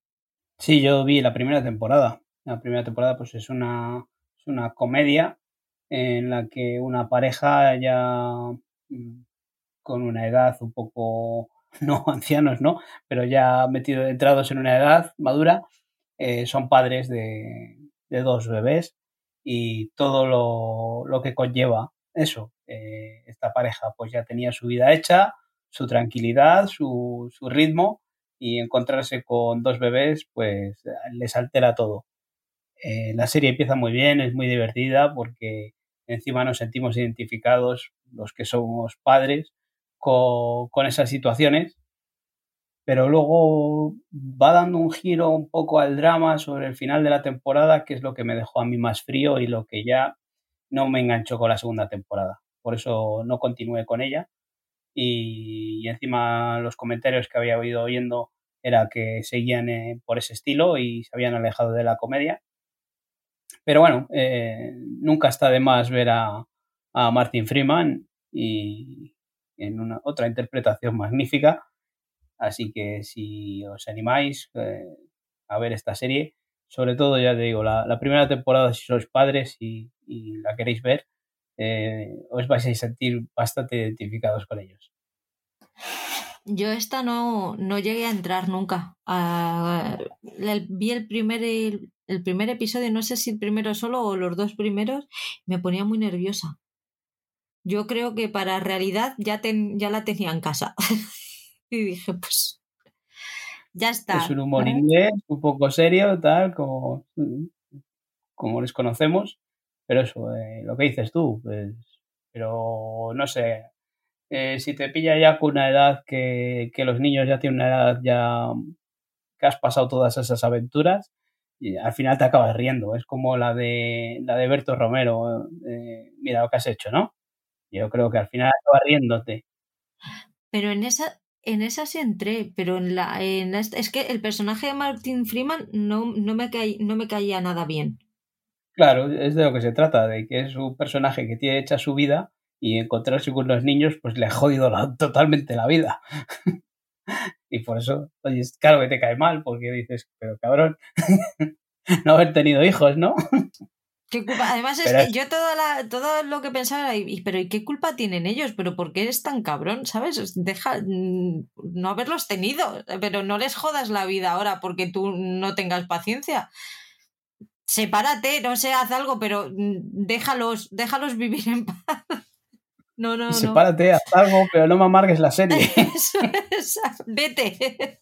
Sí, yo vi la primera temporada. La primera temporada pues es una, es una comedia en la que una pareja ya mm, con una edad un poco, no ancianos, ¿no? Pero ya metido, entrados en una edad madura, eh, son padres de, dos bebés y todo lo, que conlleva eso. Eh, esta pareja pues ya tenía su vida hecha, su tranquilidad, su, su ritmo y encontrarse con dos bebés pues les altera todo. Eh, la serie empieza muy bien, es muy divertida porque encima nos sentimos identificados los que somos padres con, esas situaciones, pero luego va dando un giro un poco al drama sobre el final de la temporada, que es lo que me dejó a mí más frío y lo que ya no me enganchó con la segunda temporada. Por eso no continué con ella. Y, encima los comentarios que había oído oyendo era que seguían eh, por ese estilo y se habían alejado de la comedia. Pero bueno, eh, nunca está de más ver a, a Martin Freeman y, en una otra interpretación magnífica. Así que si os animáis eh, a ver esta serie, sobre todo ya te digo, la, primera temporada si sois padres y, la queréis ver, eh, os vais a sentir bastante identificados con ellos. Yo esta no, no llegué a entrar nunca. vi el primer, el primer episodio, no sé si el primero solo o los dos primeros, me ponía muy nerviosa yo creo que para realidad ya, ya la tenía en casa. y dije, pues ya está. Es un humor inglés, un poco serio, tal, como, como les conocemos. Pero eso, eh, lo que dices tú, pues, pero no sé, eh, si te pilla ya con una edad que, que, los niños ya tienen una edad ya que has pasado todas esas aventuras, y al final te acabas riendo. Es como la de la de Berto Romero, eh, mira lo que has hecho, ¿no? Yo creo que al final acaba riéndote. Pero en esa, en esa sí entré, pero en la, en es que el personaje de Martin Freeman no, no, me no me caía nada bien. Claro, es de lo que se trata, de que es un personaje que tiene hecha su vida y encontrarse con los niños pues le ha jodido totalmente la vida. y por eso, oye, claro que te cae mal, porque dices, pero cabrón, no haber tenido hijos, ¿no? Además, es que yo todo lo que pensaba, y, pero ¿y qué culpa tienen ellos? ¿Pero por qué eres tan cabrón? ¿Sabes? Deja mm, no haberlos tenido, pero no les jodas la vida ahora porque tú no tengas paciencia. Sepárate, no sé, haz algo, pero mm, déjalos, déjalos vivir en paz. No, no, Sepárate, haz algo, pero no me amargues la serie. Vete.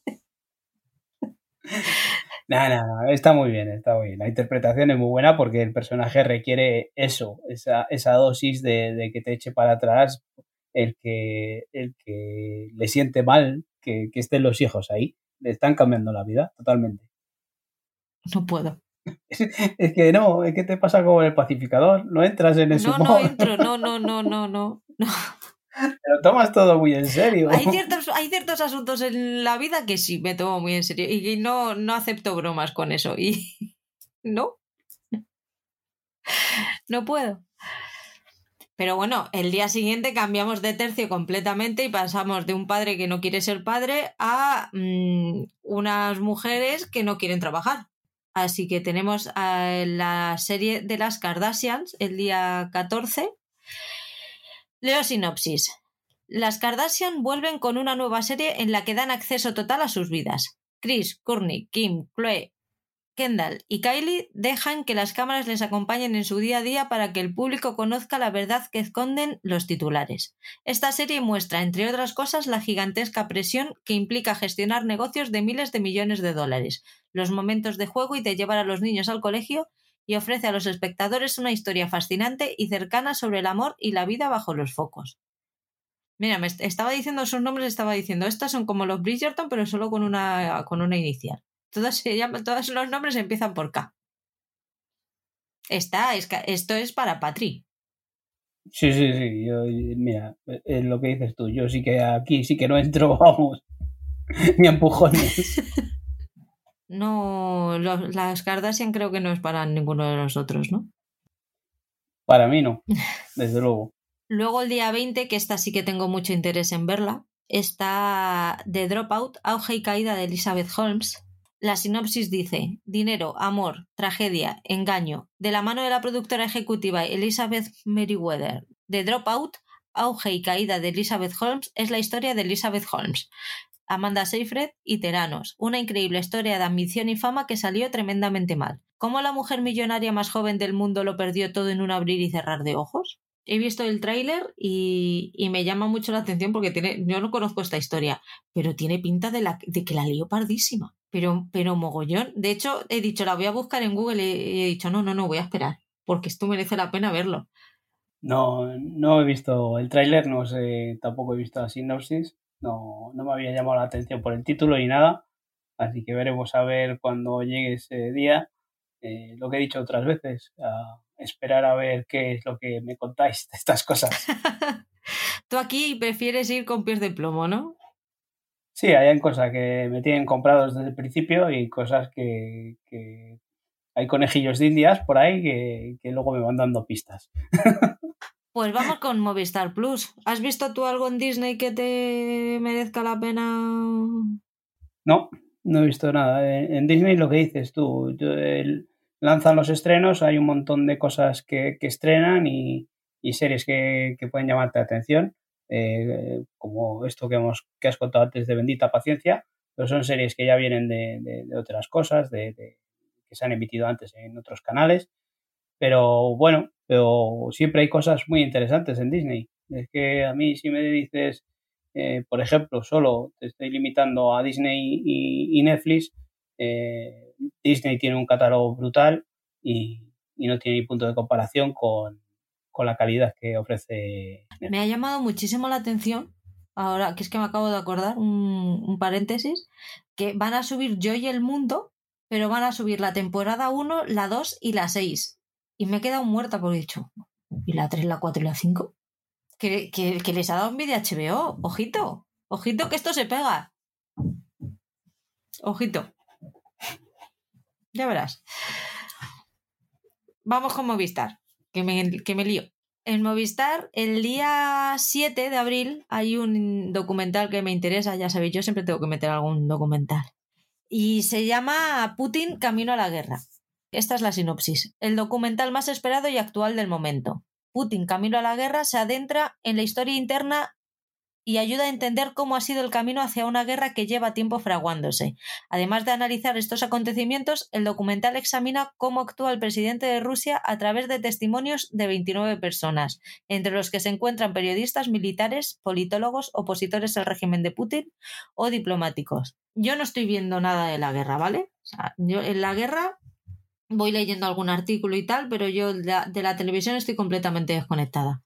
No, no, está muy bien, está muy bien. La interpretación es muy buena porque el personaje requiere eso, esa, esa dosis de, que te eche para atrás el que, el que le siente mal que, estén los hijos ahí. le están cambiando la vida totalmente. No puedo. Es, que no, es que te pasa como el pacificador, no entras en ese No, no entro, no, no, no, no, no. Te lo tomas todo muy en serio. Hay ciertos, hay ciertos asuntos en la vida que sí me tomo muy en serio y no, no acepto bromas con eso. Y no. No puedo. Pero bueno, el día siguiente cambiamos de tercio completamente y pasamos de un padre que no quiere ser padre a mm, unas mujeres que no quieren trabajar. Así que tenemos la serie de las Kardashians el día 14. Leo sinopsis. Las Kardashian vuelven con una nueva serie en la que dan acceso total a sus vidas. Chris, Courtney, Kim, Chloe, Kendall y Kylie dejan que las cámaras les acompañen en su día a día para que el público conozca la verdad que esconden los titulares. Esta serie muestra, entre otras cosas, la gigantesca presión que implica gestionar negocios de miles de millones de dólares, los momentos de juego y de llevar a los niños al colegio y ofrece a los espectadores una historia fascinante y cercana sobre el amor y la vida bajo los focos. Mira, me estaba diciendo sus nombres, estaba diciendo, estas son como los Bridgerton, pero solo con una, con una inicial. Todos, se llaman, todos los nombres empiezan por K. Está, es, esto es para Patri. Sí, sí, sí. Yo, mira, es lo que dices tú. Yo sí que aquí sí que no entro, vamos, ni empujones. no, las Kardashian creo que no es para ninguno de nosotros, ¿no? Para mí no, desde luego. Luego el día 20, que esta sí que tengo mucho interés en verla, está The Dropout, auge y caída de Elizabeth Holmes, la sinopsis dice: Dinero, amor, tragedia, engaño. De la mano de la productora ejecutiva Elizabeth Meriwether, The Dropout, auge y caída de Elizabeth Holmes es la historia de Elizabeth Holmes, Amanda Seyfried y Teranos, una increíble historia de ambición y fama que salió tremendamente mal. ¿Cómo la mujer millonaria más joven del mundo lo perdió todo en un abrir y cerrar de ojos? He visto el tráiler y, me llama mucho la atención porque tiene, yo no conozco esta historia, pero tiene pinta de, la, de que la lío pardísima. Pero, pero mogollón. De hecho, he dicho, la voy a buscar en Google y he dicho, no, no, no, voy a esperar, porque esto merece la pena verlo. No, no he visto el tráiler, no sé, tampoco he visto la sinopsis, no, no me había llamado la atención por el título ni nada, así que veremos a ver cuando llegue ese día. Eh, lo que he dicho otras veces, esperar a ver qué es lo que me contáis de estas cosas. Tú aquí prefieres ir con pies de plomo, ¿no? Sí, hay cosas que me tienen comprados desde el principio y cosas que, hay conejillos de indias por ahí que, que luego me van dando pistas. Pues vamos con Movistar Plus. ¿Has visto tú algo en Disney que te merezca la pena? No, no he visto nada. En Disney lo que dices tú, lanzan los estrenos, hay un montón de cosas que, estrenan y, series que, pueden llamarte la atención, eh, como esto que, hemos, que has contado antes de Bendita Paciencia, pero son series que ya vienen de, otras cosas, de, que se han emitido antes en otros canales. Pero bueno, pero siempre hay cosas muy interesantes en Disney. Es que a mí si me dices, eh, por ejemplo, solo te estoy limitando a Disney y, Netflix, eh, Disney tiene un catálogo brutal y, no tiene ni punto de comparación con, la calidad que ofrece. Me ha llamado muchísimo la atención, ahora que es que me acabo de acordar, un, paréntesis, que van a subir Yo y el Mundo, pero van a subir la temporada 1, la 2 y la 6 y me he quedado muerta por dicho. ¿Y la 3, la 4 y la 5? Que, que, les ha dado vídeo HBO. Ojito. Ojito que esto se pega. Ojito. Ya verás. Vamos con Movistar, que me, que me lío. En Movistar, el día 7 de abril, hay un documental que me interesa, ya sabéis, yo siempre tengo que meter algún documental. Y se llama Putin Camino a la Guerra. Esta es la sinopsis. El documental más esperado y actual del momento. Putin, camino a la guerra, se adentra en la historia interna y ayuda a entender cómo ha sido el camino hacia una guerra que lleva tiempo fraguándose. Además de analizar estos acontecimientos, el documental examina cómo actúa el presidente de Rusia a través de testimonios de 29 personas, entre los que se encuentran periodistas, militares, politólogos, opositores al régimen de Putin o diplomáticos. Yo no estoy viendo nada de la guerra, ¿vale? yo en la guerra voy leyendo algún artículo y tal, pero yo de la, televisión estoy completamente desconectada.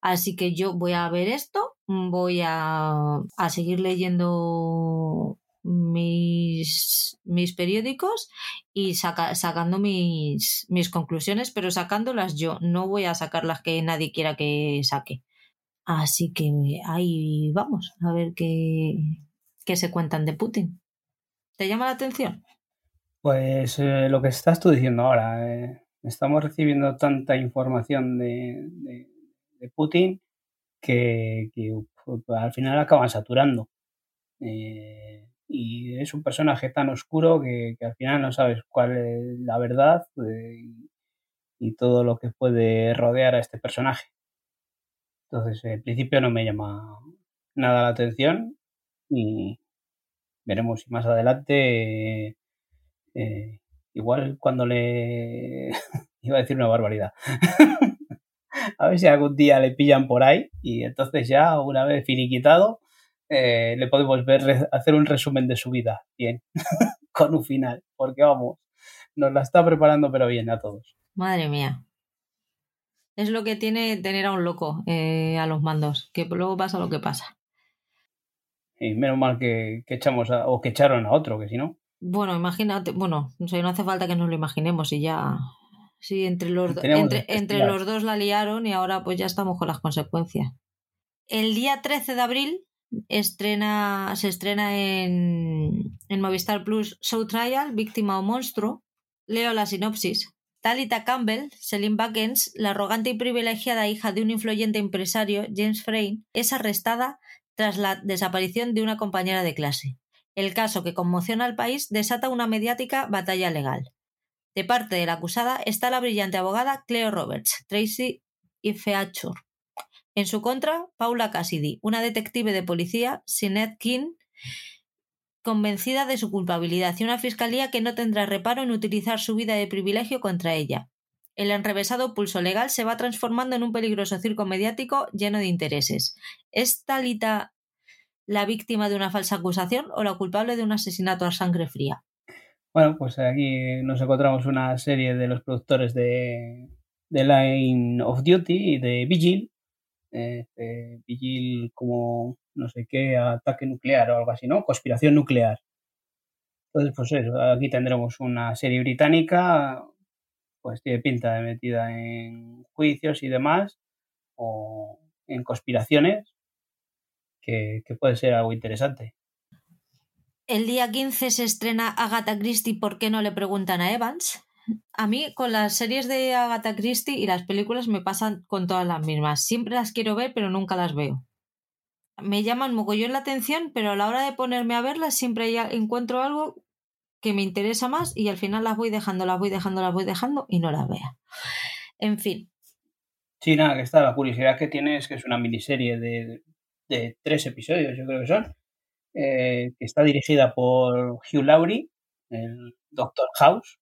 Así que yo voy a ver esto, voy a, seguir leyendo mis, mis periódicos y sacando mis, mis conclusiones, pero sacándolas yo. No voy a sacar las que nadie quiera que saque. Así que ahí vamos, a ver qué, qué se cuentan de Putin. ¿Te llama la atención? Pues eh, lo que estás tú diciendo ahora. Eh, estamos recibiendo tanta información de, Putin que, al final acaban saturando. Eh, y es un personaje tan oscuro que, al final no sabes cuál es la verdad y todo lo que puede rodear a este personaje. Entonces, en principio no me llama nada la atención y veremos si más adelante, eh, igual cuando le... iba a decir una barbaridad. a ver si algún día le pillan por ahí y entonces ya, una vez finiquitado, eh, le podemos ver hacer un resumen de su vida, bien, con un final, porque vamos, nos la está preparando pero bien a todos. Madre mía. Es lo que tiene tener a un loco eh, a los mandos, que luego pasa lo que pasa. Y menos mal que, echamos o que echaron a otro, que si no. Bueno, imagínate, bueno, no sé, no hace falta que nos lo imaginemos y ya. Sí, entre los, entre, entre los dos la liaron y ahora pues ya estamos con las consecuencias. El día 13 de abril estrena, se estrena en, en Movistar Plus Show Trial, Víctima o Monstruo. Leo la sinopsis. Talita Campbell, Celine Buckens, la arrogante y privilegiada hija de un influyente empresario, James Frayne, es arrestada tras la desaparición de una compañera de clase. El caso que conmociona al país desata una mediática batalla legal. De parte de la acusada está la brillante abogada Cleo Roberts, Tracy y Feature. En su contra, Paula Cassidy, una detective de policía, Sinead King, convencida de su culpabilidad y una fiscalía que no tendrá reparo en utilizar su vida de privilegio contra ella. El enrevesado pulso legal se va transformando en un peligroso circo mediático lleno de intereses. ¿Es Talita la víctima de una falsa acusación o la culpable de un asesinato a sangre fría? Bueno, pues aquí nos encontramos una serie de los productores de, de Line of Duty y de Vigil. Eh, Vigil como no sé qué, ataque nuclear o algo así, ¿no? Conspiración nuclear. Entonces, pues eso, aquí tendremos una serie británica, pues tiene pinta de metida en juicios y demás, o en conspiraciones, que, puede ser algo interesante. El día 15 se estrena Agatha Christie, ¿por qué no le preguntan a Evans? A mí con las series de Agatha Christie y las películas me pasan con todas las mismas. Siempre las quiero ver, pero nunca las veo me llaman mogollón la atención, pero a la hora de ponerme a verlas siempre encuentro algo que me interesa más y al final las voy dejando, las voy dejando, las voy dejando y no las veo. En fin. Sí, nada, que está. La curiosidad que tiene es que es una miniserie de, de tres episodios, yo creo que son, eh, que está dirigida por Hugh Laurie, el Doctor House.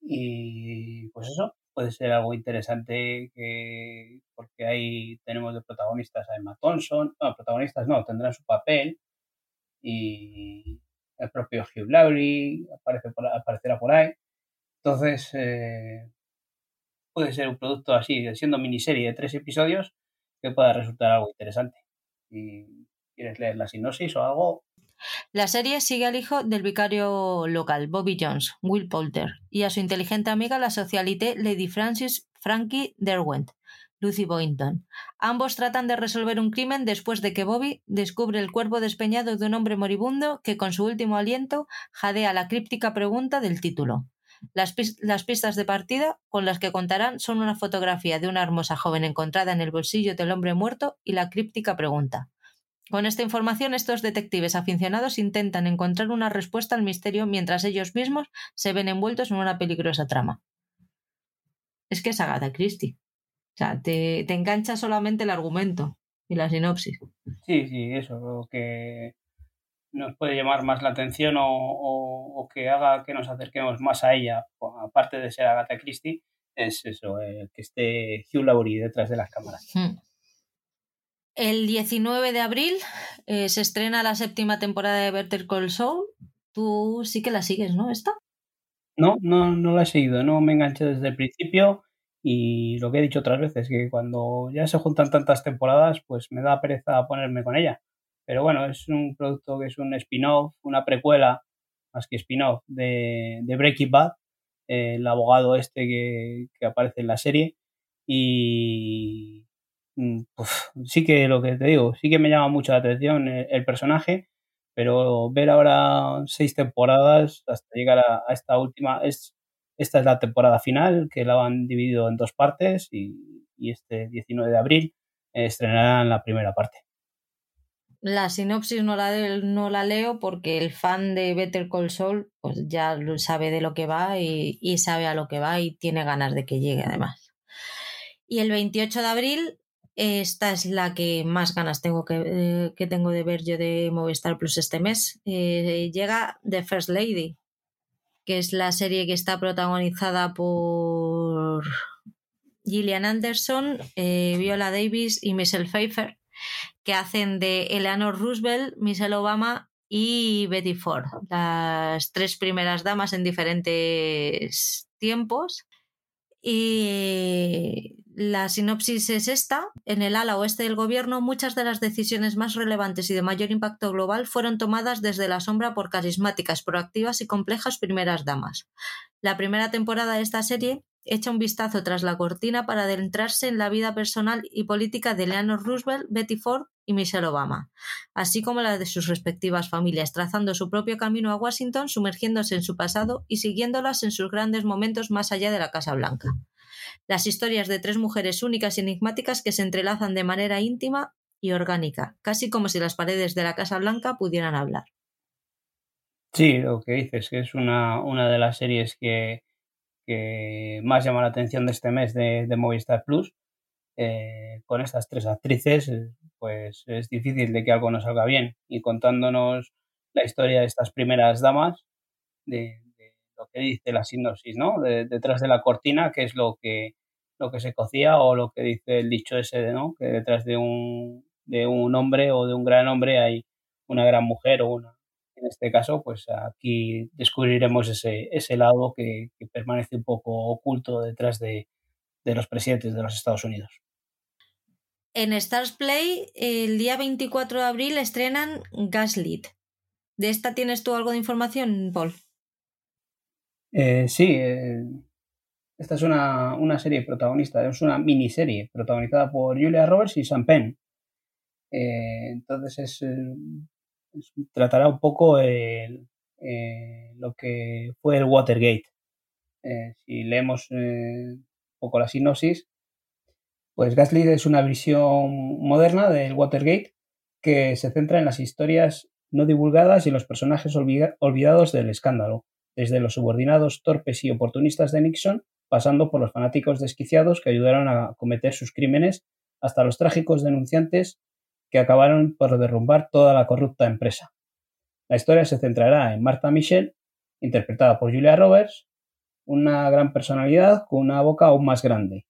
Y pues eso, puede ser algo interesante que, porque ahí tenemos de protagonistas a Emma Thompson, no, protagonistas no, tendrán su papel y el propio Hugh Laurie aparece por, aparecerá por ahí. Entonces, eh, puede ser un producto así, siendo miniserie de tres episodios, que pueda resultar algo interesante. Si quieres leer la sinopsis o algo, la serie sigue al hijo del vicario local, Bobby Jones, Will Poulter, y a su inteligente amiga, la socialité Lady Francis Frankie Derwent, Lucy Boynton. Ambos tratan de resolver un crimen después de que Bobby descubre el cuerpo despeñado de un hombre moribundo que con su último aliento jadea la críptica pregunta del título. Las, las, pistas de partida con las que contarán son una fotografía de una hermosa joven encontrada en el bolsillo del hombre muerto y la críptica pregunta. Con esta información, estos detectives aficionados intentan encontrar una respuesta al misterio mientras ellos mismos se ven envueltos en una peligrosa trama. Es que es Agatha Christie. O sea, te, engancha solamente el argumento y la sinopsis. Sí, sí, eso, lo que nos puede llamar más la atención o, que haga que nos acerquemos más a ella, aparte de ser Agatha Christie, es eso, eh, que esté Hugh Laurie detrás de las cámaras. Hmm. El 19 de abril eh, se estrena la séptima temporada de Better Call Saul. Tú sí que la sigues, ¿no? ¿Esta? No, no, no la he seguido. No me enganché desde el principio. Y lo que he dicho otras veces, que cuando ya se juntan tantas temporadas, pues me da pereza ponerme con ella. pero bueno, es un producto que es un spin-off, una precuela, más que spin-off, de, de Breaking Bad, el abogado este que, que aparece en la serie. Y mm, pues, sí que lo que te digo, sí que me llama mucho la atención el, personaje, pero ver ahora seis temporadas hasta llegar a, esta última, es, esta es la temporada final, que la han dividido en dos partes y, este 19 de abril estrenarán la primera parte. La sinopsis no la, no la leo porque el fan de Better Call Saul pues ya sabe de lo que va y sabe a lo que va y tiene ganas de que llegue además. Y el 28 de abril, esta es la que más ganas tengo que, eh, que tengo de ver yo de Movistar Plus este mes. Eh, llega The First Lady, que es la serie que está protagonizada por Gillian Anderson, eh, Viola Davis y Michelle Pfeiffer, que hacen de Eleanor Roosevelt, Michelle Obama y Betty Ford, las tres primeras damas en diferentes tiempos. Y la sinopsis es esta. En el ala oeste del gobierno, muchas de las decisiones más relevantes y de mayor impacto global fueron tomadas desde la sombra por carismáticas, proactivas y complejas primeras damas. La primera temporada de esta serie echa un vistazo tras la cortina para adentrarse en la vida personal y política de Eleanor Roosevelt, Betty Ford y Michelle Obama, así como la de sus respectivas familias, trazando su propio camino a Washington, sumergiéndose en su pasado y siguiéndolas en sus grandes momentos más allá de la Casa Blanca. Las historias de tres mujeres únicas y enigmáticas que se entrelazan de manera íntima y orgánica, casi como si las paredes de la Casa Blanca pudieran hablar. Sí, lo que dices, que es una, una de las series que, que más llama la atención de este mes de, Movistar Plus. Eh, con estas tres actrices, eh, pues es difícil de que algo nos salga bien. Y contándonos la historia de estas primeras damas, de, lo que dice la sinopsis, ¿no? detrás de la cortina, que es lo que, lo que se cocía, o lo que dice el dicho ese, ¿no? Que detrás de un, de un hombre o de un gran hombre hay una gran mujer o una, en este caso, pues aquí descubriremos ese, ese lado que, permanece un poco oculto detrás de, los presidentes de los Estados Unidos. En Stars Play, el día 24 de abril estrenan Gaslit. ¿De esta tienes tú algo de información, Paul? Eh, sí, eh, esta es una, una, serie protagonista, es una miniserie protagonizada por Julia Roberts y Sam Penn. Eh, entonces es tratará un poco el, eh, lo que fue el Watergate. Eh, si leemos eh, un poco la sinopsis, pues Gaslit es una visión moderna del Watergate que se centra en las historias no divulgadas y los personajes olvidados del escándalo, desde los subordinados torpes y oportunistas de Nixon, pasando por los fanáticos desquiciados que ayudaron a cometer sus crímenes, hasta los trágicos denunciantes que acabaron por derrumbar toda la corrupta empresa. La historia se centrará en Martha Michelle, interpretada por Julia Roberts, una gran personalidad con una boca aún más grande.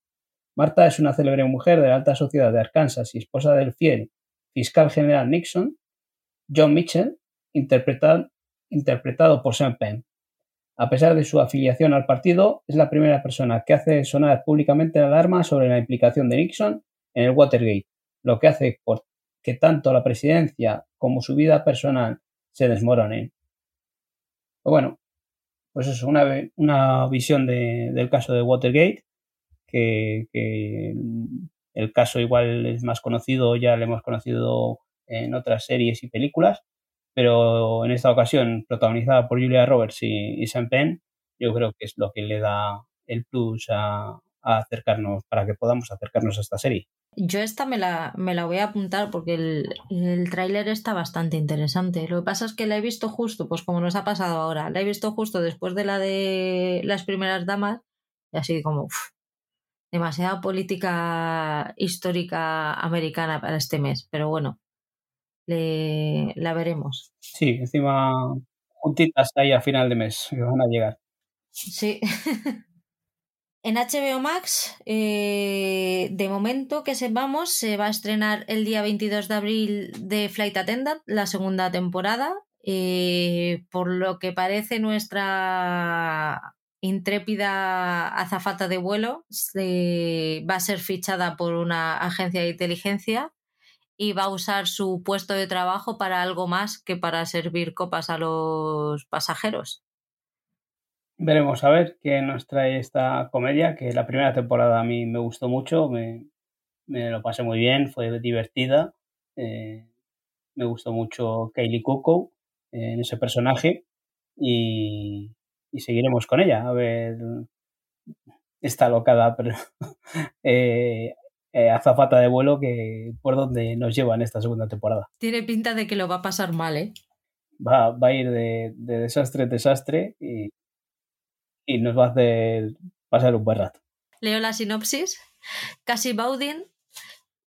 Martha es una célebre mujer de la alta sociedad de Arkansas y esposa del fiel fiscal general Nixon, John Mitchell, interpretado, por Sam Penn. A pesar de su afiliación al partido, es la primera persona que hace sonar públicamente la alarma sobre la implicación de Nixon en el Watergate, lo que hace que tanto la presidencia como su vida personal se desmoronen. bueno, pues eso, una, una visión del caso de Watergate, que, el caso igual es más conocido, ya lo hemos conocido en otras series y películas, pero en esta ocasión protagonizada por Julia Roberts y, y Sam Penn, yo creo que es lo que le da el plus a, acercarnos, para que podamos acercarnos a esta serie. Yo esta me la, me la voy a apuntar porque el, el tráiler está bastante interesante. Lo que pasa es que la he visto justo, pues como nos ha pasado ahora, la he visto justo después de la de las primeras damas y así como demasiada política histórica americana para este mes. Pero bueno, le, la veremos. Sí, encima juntitas ahí a final de mes que van a llegar. Sí. En HBO Max, eh, de momento que sepamos, se va a estrenar el día 22 de abril de Flight Attendant, la segunda temporada. Eh, por lo que parece nuestra intrépida azafata de vuelo va a ser fichada por una agencia de inteligencia y va a usar su puesto de trabajo para algo más que para servir copas a los pasajeros. Veremos a ver qué nos trae esta comedia, que la primera temporada a mí me gustó mucho, me, lo pasé muy bien, fue divertida, eh, me gustó mucho Kaylee Coco eh, en ese personaje y, y, seguiremos con ella, a ver esta locada, pero eh, eh, azafata de vuelo que por donde nos lleva en esta segunda temporada. Tiene pinta de que lo va a pasar mal, ¿eh? Va, va a ir de, desastre en desastre y, y, nos va a hacer pasar un buen rato. Leo la sinopsis. Cassie Baudin,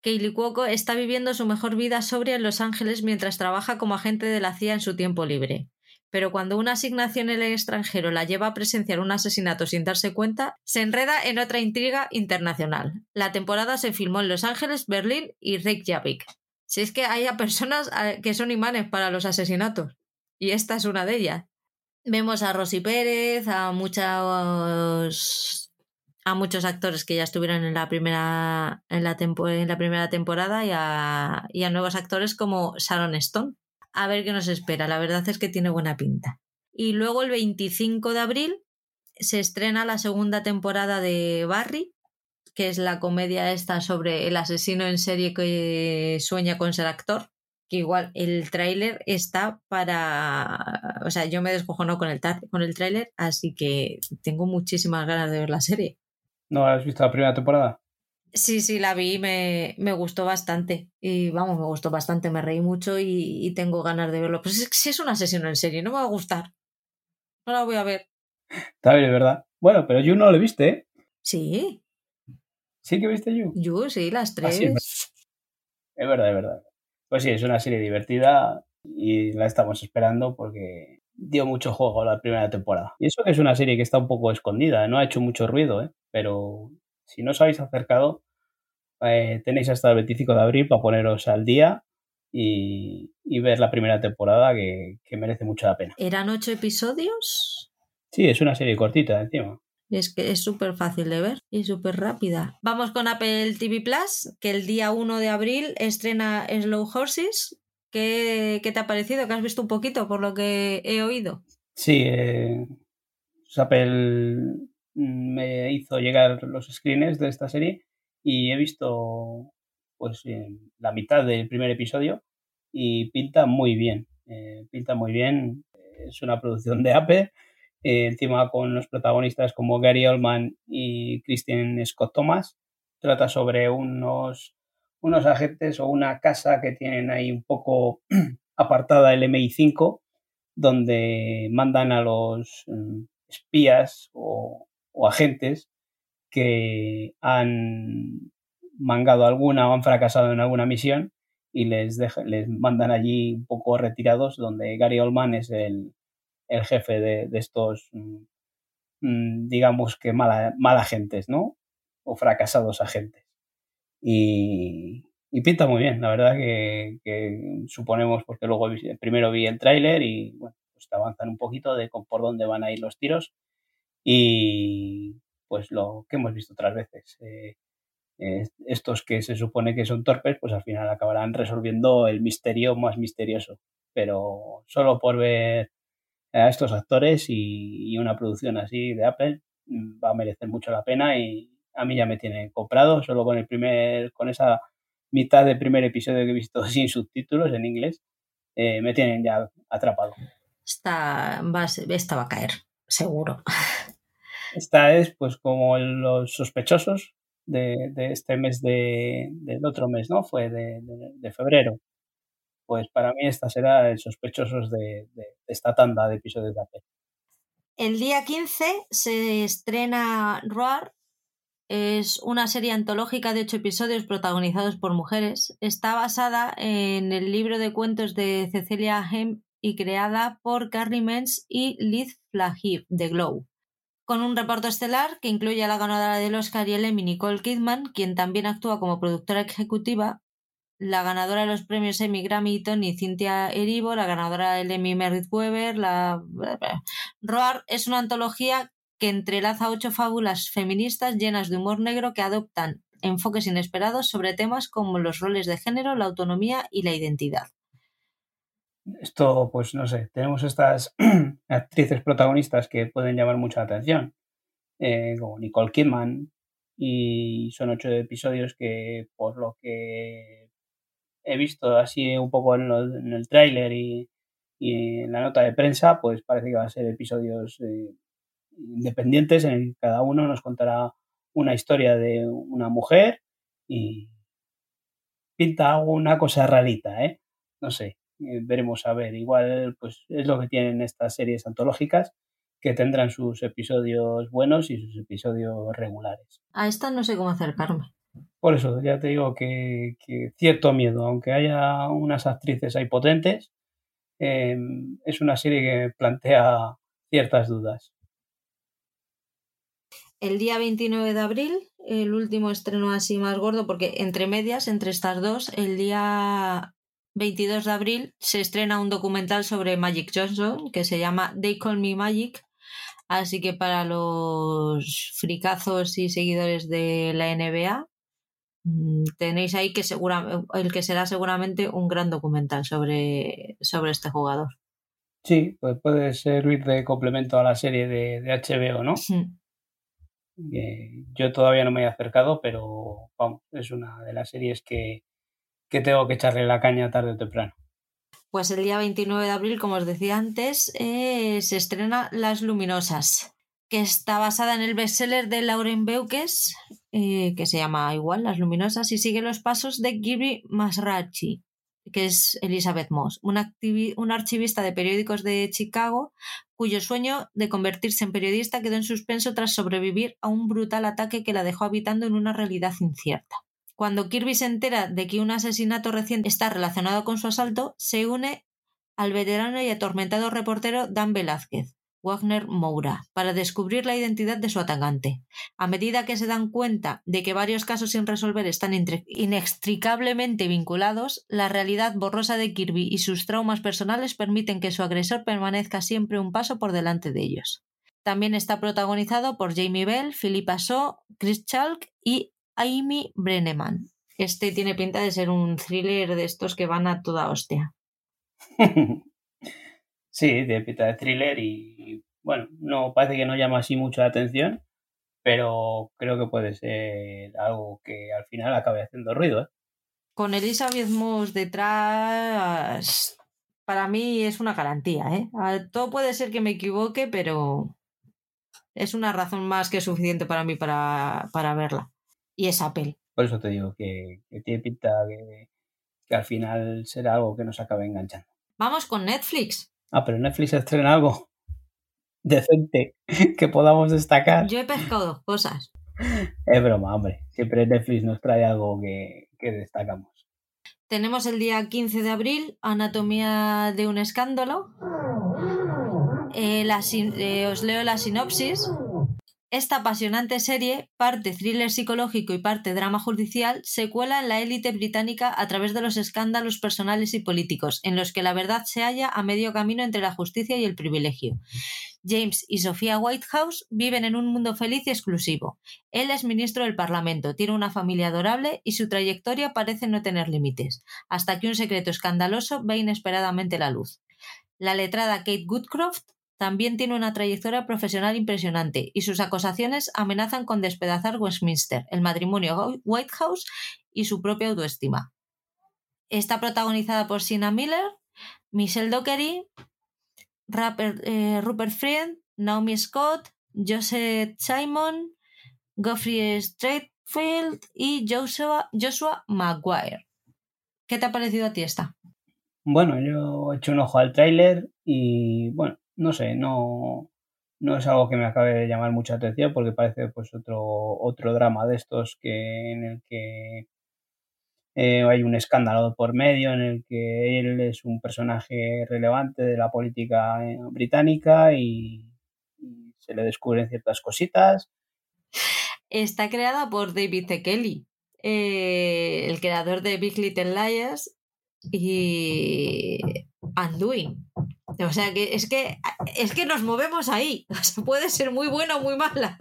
Kaylee Cuoco, está viviendo su mejor vida sobria en Los Ángeles mientras trabaja como agente de la CIA en su tiempo libre pero cuando una asignación en el extranjero la lleva a presenciar un asesinato sin darse cuenta, se enreda en otra intriga internacional. La temporada se filmó en Los Ángeles, Berlín y Reykjavik. Si es que hay personas eh, que son imanes para los asesinatos, y esta es una de ellas. Vemos a Rosy Pérez, a muchos a muchos actores que ya estuvieron en la primera en la, primera temporada y a nuevos actores como Sharon Stone a ver qué nos espera. La verdad es que tiene buena pinta. Y luego el 25 de abril se estrena la segunda temporada de Barry, que es la comedia esta sobre el asesino en serie que sueña con ser actor. Que igual el tráiler está para. O sea, yo me descojono con el, con el tráiler, así que tengo muchísimas ganas de ver la serie. ¿No has visto la primera temporada? Sí, sí, la vi y me, me, gustó bastante. Y vamos, me gustó bastante, me reí mucho y, tengo ganas de verlo. Pues es, si es un asesino en serie, no me va a gustar. No la voy a ver. Está bien, ¿verdad? Bueno, pero yo no lo viste, ¿eh? Sí. ¿Sí que viste You? You, sí, las ah, tres. es verdad, es verdad. Pues sí, es una serie divertida y la estamos esperando porque dio mucho juego la primera temporada. Y eso que es una serie que está un poco escondida, no ha hecho mucho ruido, ¿eh? Pero si no os habéis acercado, eh, tenéis hasta el 25 de abril para poneros al día y, ver la primera temporada que, merece mucho la pena. ¿Eran ocho episodios? Sí, es una serie cortita encima. Es que es súper fácil de ver y súper rápida. Vamos con Apple TV Plus, que el día 1 de abril estrena Slow Horses. ¿Qué, te ha parecido? ¿Que has visto un poquito por lo que he oído? Sí, eh, Apple me hizo llegar los screens de esta serie y he visto pues la mitad del primer episodio y pinta muy bien. Eh, pinta muy bien. Es una producción de Apple. Eh, encima con los protagonistas como Gary Oldman y Christian Scott Thomas. Trata sobre unos, unos agentes o una casa que tienen ahí un poco apartada el MI5, donde mandan a los mm, espías o, o agentes que han mangado alguna o han fracasado en alguna misión y les, les mandan allí un poco retirados, donde Gary Oldman es el, jefe de, estos, mm, mm, digamos que mala, mala agentes, ¿no? O fracasados agentes. Y, pinta muy bien, la verdad que, suponemos, porque luego primero vi el tráiler y bueno, pues avanzan un poquito de por dónde van a ir los tiros y pues lo que hemos visto otras veces. Eh, estos que se supone que son torpes, pues al final acabarán resolviendo el misterio más misterioso. Pero solo por ver a estos actores y, una producción así de Apple mm, va a merecer mucho la pena y a mí ya me tienen comprado solo con el primer con esa mitad del primer episodio que he visto sin subtítulos en inglés eh, me tienen ya atrapado esta va, esta va a caer seguro Esta es pues como los sospechosos de, este mes de, del otro mes, ¿no? Fue de, febrero. Pues para mí esta será el sospechosos de, esta tanda de episodios de AP. El día 15 se estrena Roar. Es una serie antológica de ocho episodios protagonizados por mujeres. Está basada en el libro de cuentos de Cecilia Hem y creada por Carrie Mens y Liz Flahiv de Glow con un reparto estelar que incluye a la ganadora del Oscar y el Emmy Nicole Kidman, quien también actúa como productora ejecutiva, la ganadora de los premios Emmy, Grammy y Tony, Cynthia Erivo, la ganadora del Emmy, Meredith Weber, la... Roar es una antología que entrelaza ocho fábulas feministas llenas de humor negro que adoptan enfoques inesperados sobre temas como los roles de género, la autonomía y la identidad. Esto, pues no sé, tenemos estas actrices protagonistas que pueden llamar mucha atención, eh, como Nicole Kidman, y son ocho episodios que, por lo que he visto así un poco en, el tráiler y, en la nota de prensa, pues parece que van a ser episodios eh, independientes en el que cada uno nos contará una historia de una mujer y pinta una cosa rarita, ¿eh? No sé, eh, veremos a ver. Igual, pues es lo que tienen estas series antológicas, que tendrán sus episodios buenos y sus episodios regulares. A esta no sé cómo acercarme. Por eso, ya te digo que, cierto miedo, aunque haya unas actrices ahí potentes, em, es una serie que plantea ciertas dudas. El día 29 de abril, el último estreno así más gordo, porque entre medias, entre estas dos, el día 22 de abril se estrena un documental sobre Magic Johnson que se llama They Call Me Magic. Así que para los fricazos y seguidores de la NBA, mm, tenéis ahí que segura, el que será seguramente un gran documental sobre, sobre este jugador. Sí, pues puede servir de complemento a la serie de, de HBO, ¿no? yo todavía no me he acercado, pero vamos, es una de las series que, tengo que echarle la caña tarde o temprano. Pues el día 29 de abril, como os decía antes, eh, se estrena Las Luminosas, que está basada en el bestseller de Lauren Beukes, eh, que se llama igual Las Luminosas, y sigue los pasos de Gibby Masrachi, que es Elizabeth Moss, una, archivista de periódicos de Chicago cuyo sueño de convertirse en periodista quedó en suspenso tras sobrevivir a un brutal ataque que la dejó habitando en una realidad incierta. Cuando Kirby se entera de que un asesinato reciente está relacionado con su asalto, se une al veterano y atormentado reportero Dan Velázquez, Wagner Moura para descubrir la identidad de su atacante. A medida que se dan cuenta de que varios casos sin resolver están inextricablemente vinculados, la realidad borrosa de Kirby y sus traumas personales permiten que su agresor permanezca siempre un paso por delante de ellos. También está protagonizado por Jamie Bell, Philippa Shaw, Chris Chalk y Amy Brenneman. Este tiene pinta de ser un thriller de estos que van a toda hostia. Sí, de pinta de thriller y bueno, no parece que no llama así mucho la atención, pero creo que puede ser algo que al final acabe haciendo ruido. ¿eh? Con Elizabeth Moss detrás, para mí es una garantía. ¿eh? Todo puede ser que me equivoque, pero es una razón más que suficiente para mí para, verla. Y es Apple. Por eso te digo que, tiene pinta que, que al final será algo que nos acabe enganchando. Vamos con Netflix. Ah, pero Netflix estrena algo decente que podamos destacar. Yo he pescado dos cosas. Es broma, hombre. Siempre Netflix nos trae algo que, destacamos. Tenemos el día 15 de abril, Anatomía de un escándalo. Eh, eh, os leo la sinopsis. Esta apasionante serie, parte thriller psicológico y parte drama judicial, se cuela en la élite británica a través de los escándalos personales y políticos, en los que la verdad se halla a medio camino entre la justicia y el privilegio. James y Sofía Whitehouse viven en un mundo feliz y exclusivo. Él es ministro del Parlamento, tiene una familia adorable y su trayectoria parece no tener límites, hasta que un secreto escandaloso ve inesperadamente la luz. La letrada Kate Goodcroft también tiene una trayectoria profesional impresionante y sus acusaciones amenazan con despedazar Westminster, el matrimonio White House y su propia autoestima. Está protagonizada por Sina Miller, Michelle Dockery, eh, Rupert Friend, Naomi Scott, Joseph Simon, Geoffrey Straitfield y Joshua, Joshua Maguire. ¿Qué te ha parecido a ti esta? Bueno, yo he hecho un ojo al tráiler y bueno, no sé, no, no es algo que me acabe de llamar mucha atención porque parece pues otro, otro drama de estos que en el que eh, hay un escándalo por medio en el que él es un personaje relevante de la política eh, británica y, se le descubren ciertas cositas. Está creada por David T. Kelly, eh, el creador de Big Little Liars y Undoing. O sea que es que es que nos movemos ahí. puede ser muy buena o muy mala.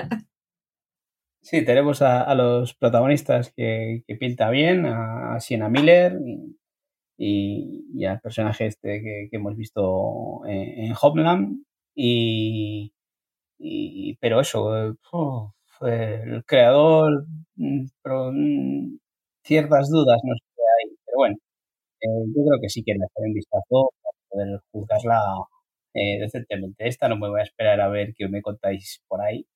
Sí, tenemos a, los protagonistas que, que, pinta bien, a, Sienna Miller y, al personaje este que, hemos visto en, Homeland. Y, pero eso, el creador, mm, mm, ciertas dudas no sé qué hay, pero bueno, eh, yo creo que sí que le un vistazo poder juzgarla eh, decentemente. Esta no me voy a esperar a ver qué me contáis por ahí.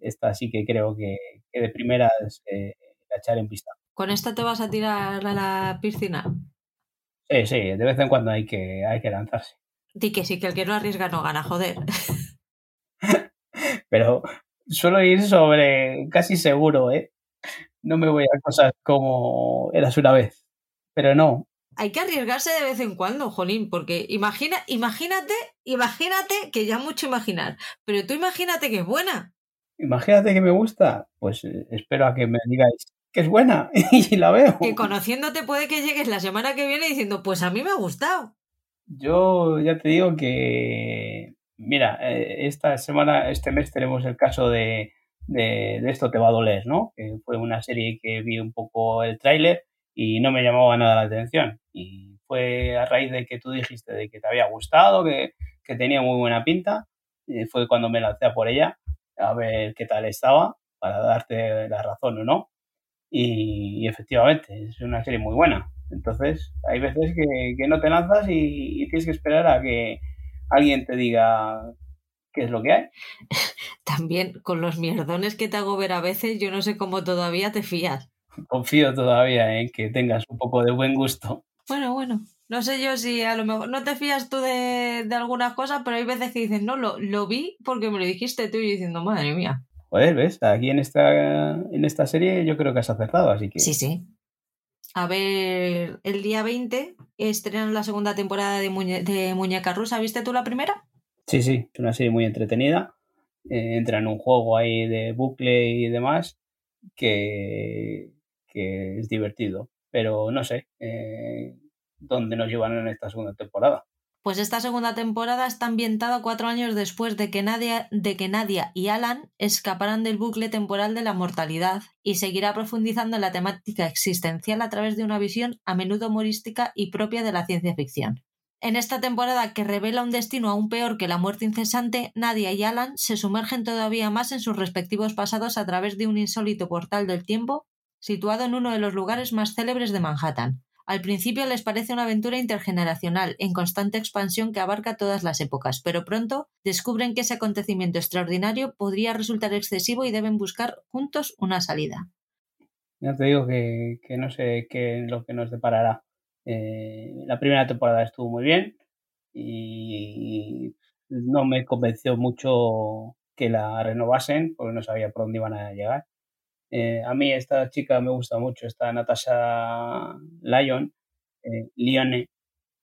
Esta sí que creo que, de primera eh, la echar en vista. ¿Con esta te vas a tirar a la piscina? Sí, sí, de vez en cuando hay que, hay que lanzarse. Di que sí, que el que no arriesga no gana, joder. Pero suelo ir sobre casi seguro, ¿eh? No me voy a cosas como eras una vez. Pero no, hay que arriesgarse de vez en cuando, Jolín, porque imagina, imagínate, imagínate que ya mucho imaginar, pero tú imagínate que es buena. Imagínate que me gusta, pues eh, espero a que me digáis que es buena y la veo. Que conociéndote puede que llegues la semana que viene diciendo, pues a mí me ha gustado. Yo ya te digo que, mira, eh, esta semana, este mes tenemos el caso de, de, de esto te va a doler, ¿no? Que fue una serie que vi un poco el tráiler y no me llamaba nada la atención. Y fue a raíz de que tú dijiste de que te había gustado, que, que tenía muy buena pinta, y fue cuando me lancé a por ella a ver qué tal estaba para darte la razón o no. Y, efectivamente, es una serie muy buena. Entonces, hay veces que, que no te lanzas y, y, tienes que esperar a que alguien te diga qué es lo que hay. También con los mierdones que te hago ver a veces, yo no sé cómo todavía te fías confío todavía en que tengas un poco de buen gusto. Bueno, bueno. No sé yo si a lo mejor no te fías tú de, de algunas cosas, pero hay veces que dices, no, lo, lo vi porque me lo dijiste tú y diciendo, madre mía. Joder, ¿ves? Aquí en esta, en esta serie yo creo que has acertado, así que... Sí, sí. A ver, el día 20 estrenan la segunda temporada de, de Muñeca Rusa. ¿Viste tú la primera? Sí, sí, es una serie muy entretenida. Eh, entra en un juego ahí de bucle y demás que, que es divertido. Pero no sé eh, dónde nos llevan en esta segunda temporada. Pues esta segunda temporada está ambientada cuatro años después de que, Nadia, de que Nadia y Alan escaparan del bucle temporal de la mortalidad y seguirá profundizando en la temática existencial a través de una visión a menudo humorística y propia de la ciencia ficción. En esta temporada que revela un destino aún peor que la muerte incesante, Nadia y Alan se sumergen todavía más en sus respectivos pasados a través de un insólito portal del tiempo situado en uno de los lugares más célebres de Manhattan. Al principio les parece una aventura intergeneracional, en constante expansión que abarca todas las épocas, pero pronto descubren que ese acontecimiento extraordinario podría resultar excesivo y deben buscar juntos una salida. Ya te digo que, no sé qué lo que nos deparará. Eh, la primera temporada estuvo muy bien y no me convenció mucho que la renovasen porque no sabía por dónde iban a llegar. Eh, a mí esta chica me gusta mucho, esta Natasha Lyon, eh,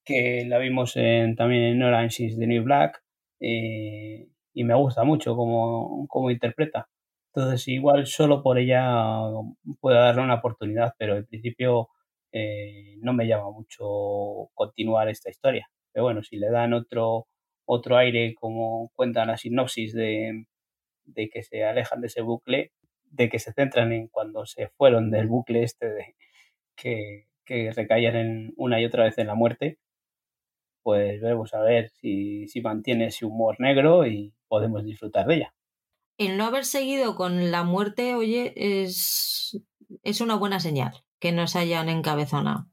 que la vimos también en Orange is the New Black eh, y me gusta mucho cómo, interpreta. Entonces igual solo por ella puedo darle una oportunidad, pero en principio no me llama mucho continuar esta historia. Pero bueno, si le dan otro, otro aire, como cuenta la sinopsis de, de que se alejan de ese bucle, de que se centran en cuando se fueron del bucle este de que, que recaían en una y otra vez en la muerte, pues veremos a ver si, si mantiene ese humor negro y podemos disfrutar de ella. El no haber seguido con la muerte, oye, es, es una buena señal que nos hayan encabezonado.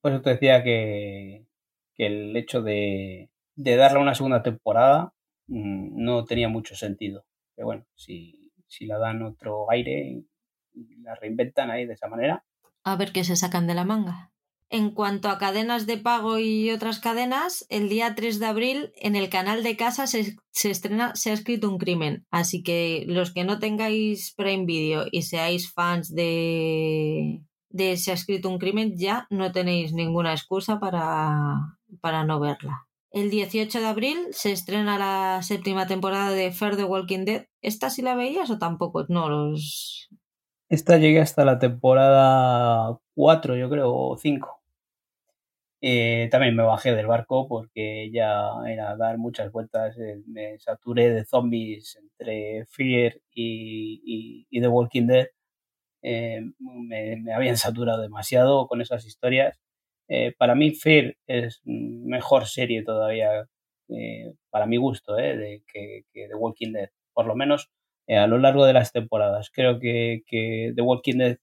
Pues te decía que, que el hecho de, de darle una segunda temporada mm, no tenía mucho sentido. Pero bueno, si, si la dan otro aire y la reinventan ahí de esa manera. A ver qué se sacan de la manga. En cuanto a cadenas de pago y otras cadenas, el día 3 de abril en el canal de casa se, estrena Se ha escrito un crimen. Así que los que no tengáis Prime Video y seáis fans de, de Se ha escrito un crimen, ya no tenéis ninguna excusa para, para no verla. El 18 de abril se estrena la séptima temporada de Fair the Walking Dead. ¿Esta sí la veías o tampoco? No, los... Esta llegué hasta la temporada 4, yo creo, o 5. Eh, también me bajé del barco porque ya era dar muchas vueltas. eh, me saturé de zombies entre Fear y The Walking Dead. Eh, me, me habían saturado demasiado con esas historias. Eh, para mí, Fear es mejor serie todavía, eh, para mi gusto, eh, de, que, que The Walking Dead. Por lo menos eh, a lo largo de las temporadas. Creo que, que The Walking Dead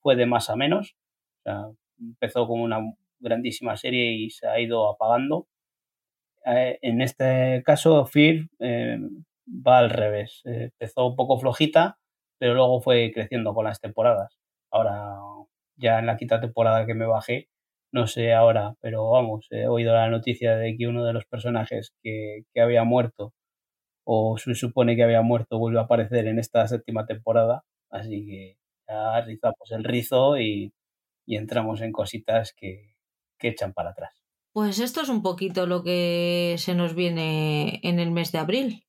fue de más a menos. O sea, empezó como una grandísima serie y se ha ido apagando. Eh, en este caso, Fear eh, va al revés. Empezó un poco flojita, pero luego fue creciendo con las temporadas. Ahora, ya en la quinta temporada que me bajé, no sé ahora, pero vamos, he oído la noticia de que uno de los personajes que, que había muerto, o se supone que había muerto, vuelve a aparecer en esta séptima temporada. Así que ya rizamos el rizo y, y entramos en cositas que, que echan para atrás. Pues esto es un poquito lo que se nos viene en el mes de abril.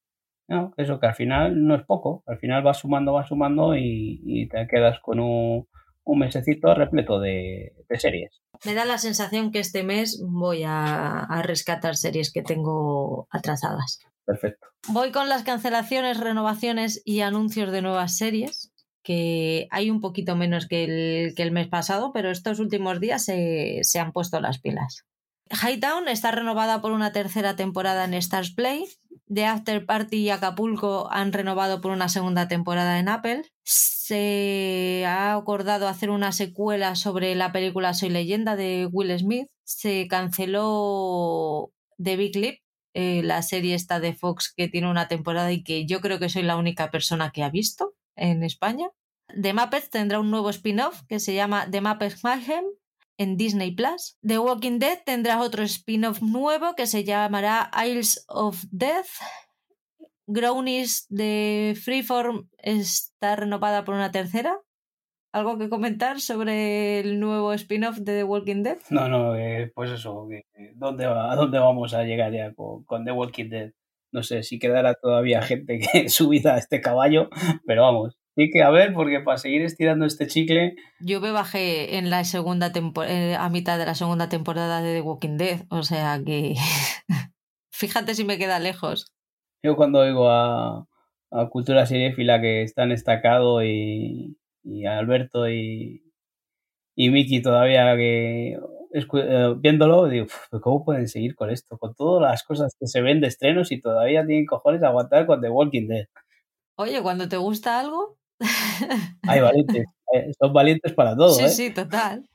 No, eso que al final no es poco, al final vas sumando, vas sumando y, y te quedas con un, un mesecito repleto de, de series. Me da la sensación que este mes voy a, a rescatar series que tengo atrasadas. Perfecto. Voy con las cancelaciones, renovaciones y anuncios de nuevas series, que hay un poquito menos que el, que el mes pasado, pero estos últimos días se, se han puesto las pilas. Hightown está renovada por una tercera temporada en Stars Play. The After Party y Acapulco han renovado por una segunda temporada en Apple. Se ha acordado hacer una secuela sobre la película Soy leyenda de Will Smith. Se canceló The Big Lip, eh, la serie esta de Fox que tiene una temporada y que yo creo que soy la única persona que ha visto en España. The Muppets tendrá un nuevo spin-off que se llama The Muppets Mayhem en Disney Plus. The Walking Dead tendrá otro spin-off nuevo que se llamará Isles of Death. Grownies de Freeform está renovada por una tercera. ¿Algo que comentar sobre el nuevo spin-off de The Walking Dead? No, no, eh, pues eso, que ¿dónde va- ¿a dónde vamos a llegar ya con, con The Walking Dead? No sé si quedará todavía gente que subida a este caballo, pero vamos, sí que a ver, porque para seguir estirando este chicle, Yo me bajé en la segunda eh, a mitad de la segunda temporada de The Walking Dead, o sea que fíjate si me queda lejos. Yo cuando oigo a, a Cultura Seriéfila que están estacado y, y Alberto y, y Miki todavía que eh, viéndolo, digo, "Uf, pero ¿cómo pueden seguir con esto? Con todas las cosas que se ven de estrenos y todavía tienen cojones a aguantar con The Walking Dead. Oye, cuando te gusta algo, Hay valientes, eh, son valientes para todo, sí, ¿eh? sí, total.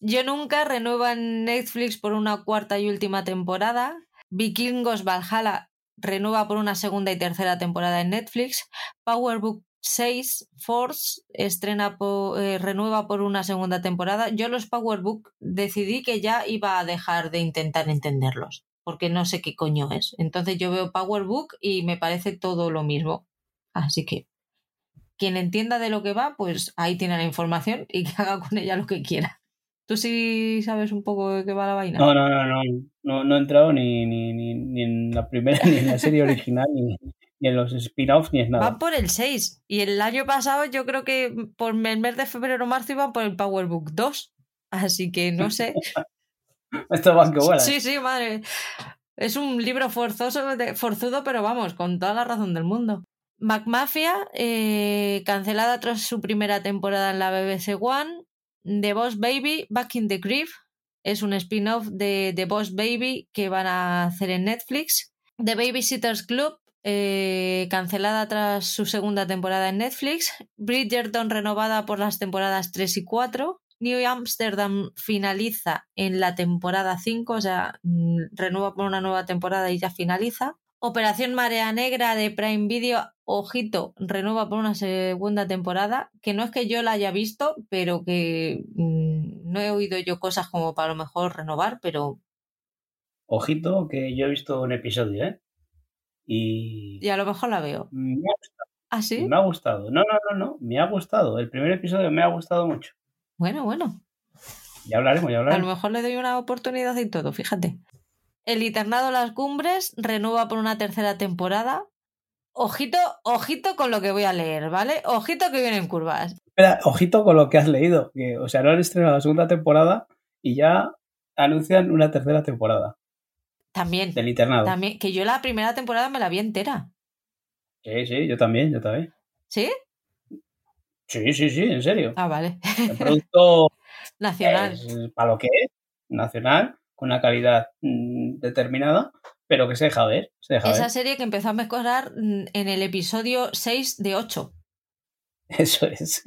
Yo nunca renueva en Netflix por una cuarta y última temporada. Vikingos Valhalla renueva por una segunda y tercera temporada en Netflix. Power Book 6 Force estrena eh, renueva por una segunda temporada. Yo los Power Book decidí que ya iba a dejar de intentar entenderlos, porque no sé qué coño es. Entonces yo veo Power Book y me parece todo lo mismo. Así que quien entienda de lo que va, pues ahí tiene la información y que haga con ella lo que quiera. ¿Tú sí sabes un poco de qué va la vaina? No, no, no, no, no, no he entrado ni, ni, ni, ni en la primera, ni en la serie original, ni, ni en los spin-offs, ni en nada. Van por el 6. Y el año pasado yo creo que por el mes de febrero o marzo iban por el Powerbook 2. Así que no sé. Esto van que vuelan. Sí, sí, madre. Es un libro forzoso, de- forzudo, pero vamos, con toda la razón del mundo. McMafia, eh, cancelada tras su primera temporada en la BBC One. The Boss Baby, Back in the Crib. Es un spin-off de The Boss Baby que van a hacer en Netflix. The Babysitters Club, eh, cancelada tras su segunda temporada en Netflix. Bridgerton renovada por las temporadas 3 y 4. New Amsterdam finaliza en la temporada 5, o sea, mm, renueva por una nueva temporada y ya finaliza. Operación Marea Negra de Prime Video, ojito, renueva por una segunda temporada, que no es que yo la haya visto, pero que mm, no he oído yo cosas como para lo mejor renovar, pero Ojito, que yo he visto un episodio, ¿eh? Y y a lo mejor la veo. me ha, gustado, ¿Ah, sí? me ha gustado. No, no, no, no, me ha gustado. El primer episodio me ha gustado mucho. Bueno, bueno. Ya hablaremos, ya A lo hablaremos. mejor le doy una oportunidad y todo, fíjate. El Internado Las Cumbres renueva por una tercera temporada. Ojito, ojito con lo que voy a leer, ¿vale? Ojito que vienen curvas. Espera, ojito con lo que has leído. Que, o sea, no han estrenado la segunda temporada y ya anuncian una tercera temporada. También. Del internado. También, que yo la primera temporada me la vi entera. Sí, sí, yo también, yo también. ¿Sí? Sí, sí, sí, en serio. Ah, vale. El producto Nacional. es para lo que es, nacional, con una calidad mm, determinada, pero que se deja ver. Se deja Esa ver. serie que empezó a mejorar mm, en el episodio 6 de 8. Eso es.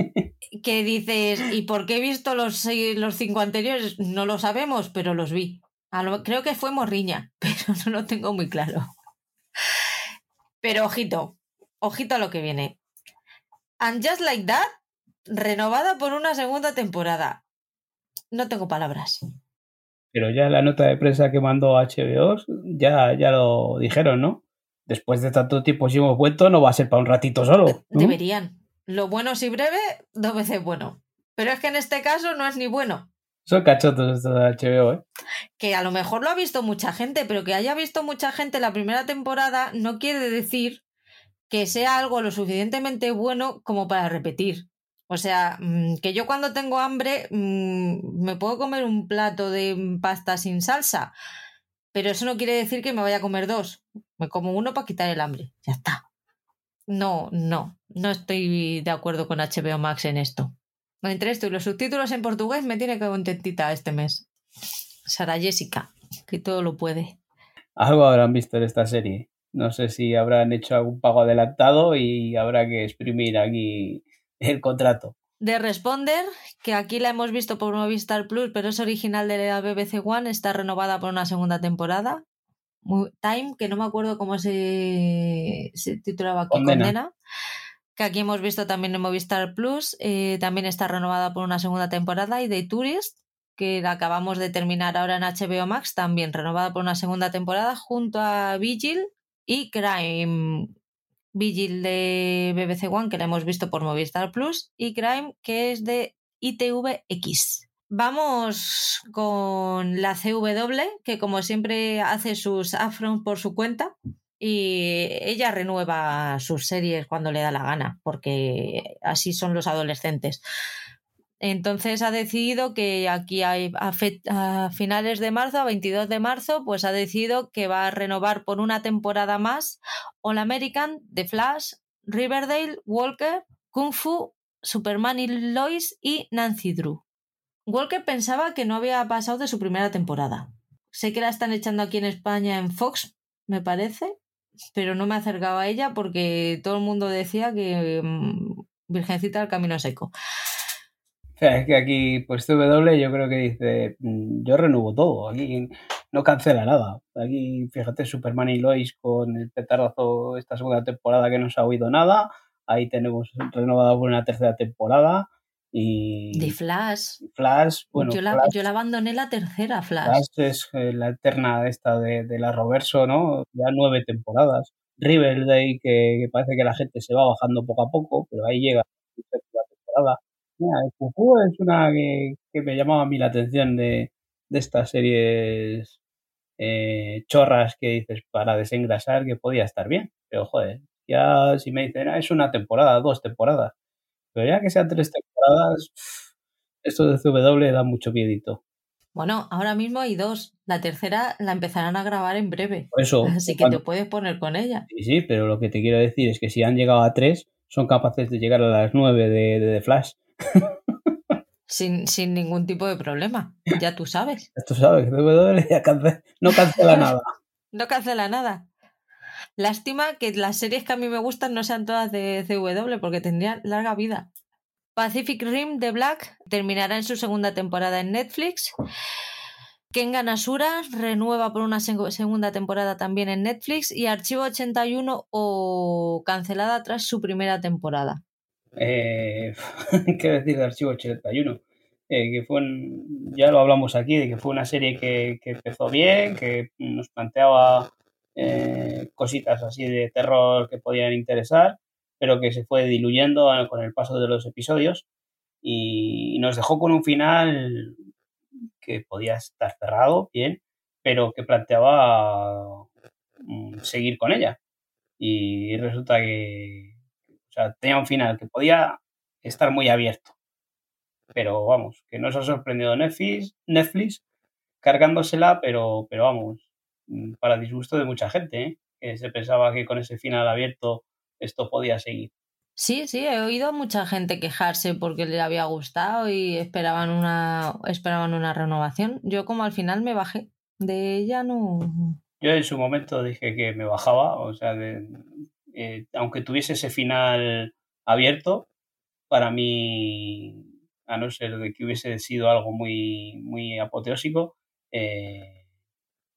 Que dices, ¿y por qué he visto los, seis- los cinco anteriores? No lo sabemos, pero los vi. A lo- creo que fue Morriña, pero no lo tengo muy claro. Pero ojito, ojito a lo que viene. And Just Like That, renovada por una segunda temporada. No tengo palabras. Pero ya la nota de prensa que mandó HBO ya, ya lo dijeron, ¿no? Después de tanto tiempo si hemos vuelto, no va a ser para un ratito solo. ¿no? Deberían. Lo bueno si breve, dos veces bueno. Pero es que en este caso no es ni bueno. Son cachotos estos de HBO, ¿eh? que a lo mejor lo ha visto mucha gente, pero que haya visto mucha gente la primera temporada no quiere decir que sea algo lo suficientemente bueno como para repetir. O sea, mm, que yo cuando tengo hambre mm, me puedo comer un plato de pasta sin salsa, pero eso no quiere decir que me vaya a comer dos. Me como uno para quitar el hambre. Ya está. No, no, no estoy de acuerdo con HBO Max en esto. Entre esto y los subtítulos en portugués me tiene que contentita este mes. Sara Jessica, que todo lo puede. Algo habrán visto en esta serie. No sé si habrán hecho algún pago adelantado y habrá que exprimir aquí el contrato. The Responder, que aquí la hemos visto por Movistar Plus, pero es original de la BBC One, está renovada por una segunda temporada. Time, que no me acuerdo cómo se, se titulaba aquí, Condena. Condena. Que aquí hemos visto también en Movistar Plus, eh, también está renovada por una segunda temporada. Y The Tourist, que la acabamos de terminar ahora en HBO Max, también renovada por una segunda temporada, junto a Vigil y Crime. Vigil de BBC One, que la hemos visto por Movistar Plus, y Crime, que es de ITVX. Vamos con la CW, que como siempre hace sus upfronts por su cuenta y ella renueva sus series cuando le da la gana, porque así son los adolescentes. Entonces ha decidido que aquí hay, a, a finales de marzo, a 22 de marzo, pues ha decidido que va a renovar por una temporada más All American, The Flash, Riverdale, Walker, Kung Fu, Superman y Lois y Nancy Drew. Walker pensaba que no había pasado de su primera temporada. Sé que la están echando aquí en España en Fox, me parece, pero no me he acercado a ella porque todo el mundo decía que mm, Virgencita al camino seco. Sea, es que aquí, pues CW yo creo que dice, mm, yo renuevo todo, aquí no cancela nada. Aquí, fíjate, Superman y Lois con el petardazo esta segunda temporada que no se ha oído nada. Ahí tenemos renovada por una tercera temporada. Y De Flash. Flash, bueno, yo, la, Flash, yo la abandoné la tercera Flash. Flash es eh, la eterna esta de, de la Roverso, ¿no? Ya nueve temporadas. Riverdale, que, que parece que la gente se va bajando poco a poco, pero ahí llega la temporada. Mira, el Cucú es una que, que me llamaba a mí la atención de, de estas series eh, chorras que dices para desengrasar que podía estar bien. Pero joder, ya si me dicen, ah, es una temporada, dos temporadas. Pero ya que sean tres temporadas, esto de CW da mucho miedito. Bueno, ahora mismo hay dos. La tercera la empezarán a grabar en breve. Por eso, Así que cuando- te puedes poner con ella. Sí, sí, pero lo que te quiero decir es que si han llegado a tres, son capaces de llegar a las nueve de, de The Flash. Sin, sin ningún tipo de problema. Ya tú sabes. Esto sabes, CW ya cance- no cancela nada. No cancela nada. Lástima que las series que a mí me gustan no sean todas de CW porque tendrían larga vida. Pacific Rim de Black terminará en su segunda temporada en Netflix. Kengan Asura renueva por una seg- segunda temporada también en Netflix y Archivo 81 o cancelada tras su primera temporada. Eh, ¿Qué decir de Archivo 81? Eh, que fue un- ya lo hablamos aquí, de que fue una serie que, que empezó bien, que nos planteaba eh, cositas así de terror que podían interesar, pero que se fue diluyendo con el paso de los episodios y nos dejó con un final que podía estar cerrado, bien, pero que planteaba mm, seguir con ella. Y resulta que, o sea, tenía un final que podía estar muy abierto. Pero vamos, que nos ha sorprendido Netflix, Netflix cargándosela, pero, pero vamos, mm, para disgusto de mucha gente, ¿eh? que se pensaba que con ese final abierto esto podía seguir. Sí, sí, he oído a mucha gente quejarse porque le había gustado y esperaban una, esperaban una renovación. Yo como al final me bajé de ella, no... Yo en su momento dije que me bajaba, o sea, eh, aunque tuviese ese final abierto, para mí, a no ser de que hubiese sido algo muy, muy apoteósico, eh,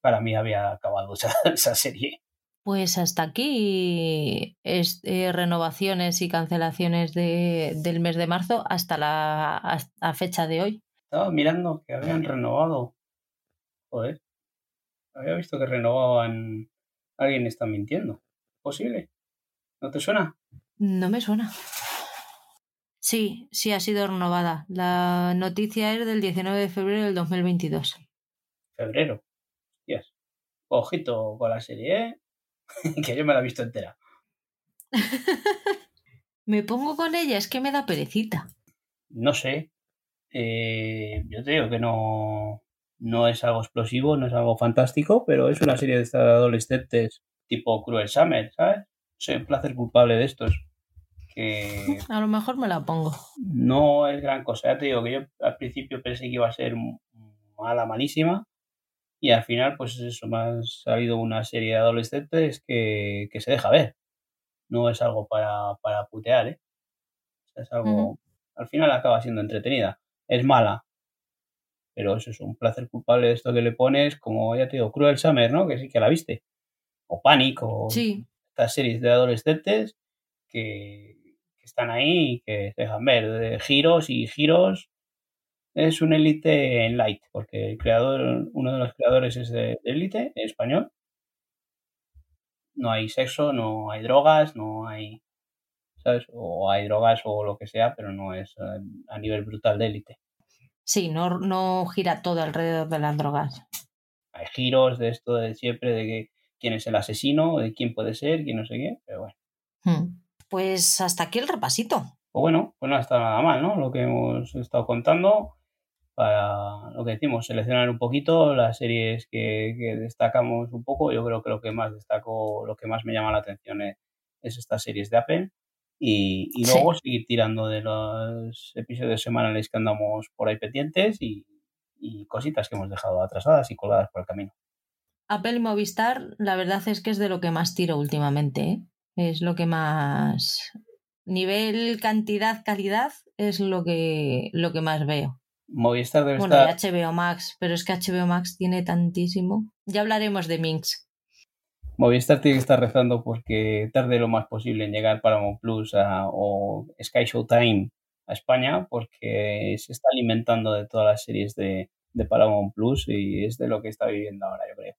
para mí había acabado esa serie. Pues hasta aquí eh, renovaciones y cancelaciones de, del mes de marzo hasta la fecha de hoy. Estaba mirando que habían renovado. Joder. Había visto que renovaban. Alguien está mintiendo. ¿Posible? ¿No te suena? No me suena. Sí, sí ha sido renovada. La noticia es del 19 de febrero del 2022. Febrero. Yes. Ojito con la serie, ¿eh? que yo me la he visto entera. me pongo con ella, es que me da perecita. No sé. Eh, yo te digo que no, no es algo explosivo, no es algo fantástico, pero es una serie de adolescentes tipo Cruel Summer, ¿sabes? Soy un placer culpable de estos. Que a lo mejor me la pongo. No es gran cosa. Ya te digo que yo al principio pensé que iba a ser mala, malísima. Y al final, pues eso, me ha salido una serie de adolescentes que, se deja ver. No es algo para, para putear, ¿eh? es algo. Al final acaba siendo entretenida. Es mala. Pero eso es un placer culpable de esto que le pones, como ya te digo, Cruel Summer, ¿no? Que sí que la viste. O Panic, o estas series de adolescentes que, que están ahí y que se dejan ver. De giros y giros es un Elite en Light, porque el creador, uno de los creadores es de Elite, español. No hay sexo, no hay drogas, no hay, ¿sabes? O hay drogas o lo que sea, pero no es eh, a nivel brutal de Elite. Sí, no, no gira todo alrededor de las drogas. Hay giros de esto de siempre, de que quién es el asesino, de quién puede ser, quién no sé qué, pero bueno. Hmm. Pues hasta aquí el repasito. Pues bueno, pues no está nada mal, ¿no? Lo que hemos estado contando para lo que decimos, seleccionar un poquito las series que, destacamos un poco. Yo creo que lo que más destaco, lo que más me llama la atención es, estas series de Apple. Y, luego seguir tirando de los episodios semanales que andamos por ahí pendientes y, cositas que hemos dejado atrasadas y colgadas por el camino. Apple y Movistar, la verdad es que es de lo que más tiro últimamente. ¿eh? Es lo que más. Nivel cantidad, calidad es lo que, lo que más veo. Movistar debe bueno, estar. HBO Max, pero es que HBO Max tiene tantísimo. Ya hablaremos de Minx. Movistar tiene que estar rezando porque tarde lo más posible en llegar Paramount Plus o Sky Showtime a España porque se está alimentando de todas las series de, de Paramount Plus y es de lo que está viviendo ahora, yo creo.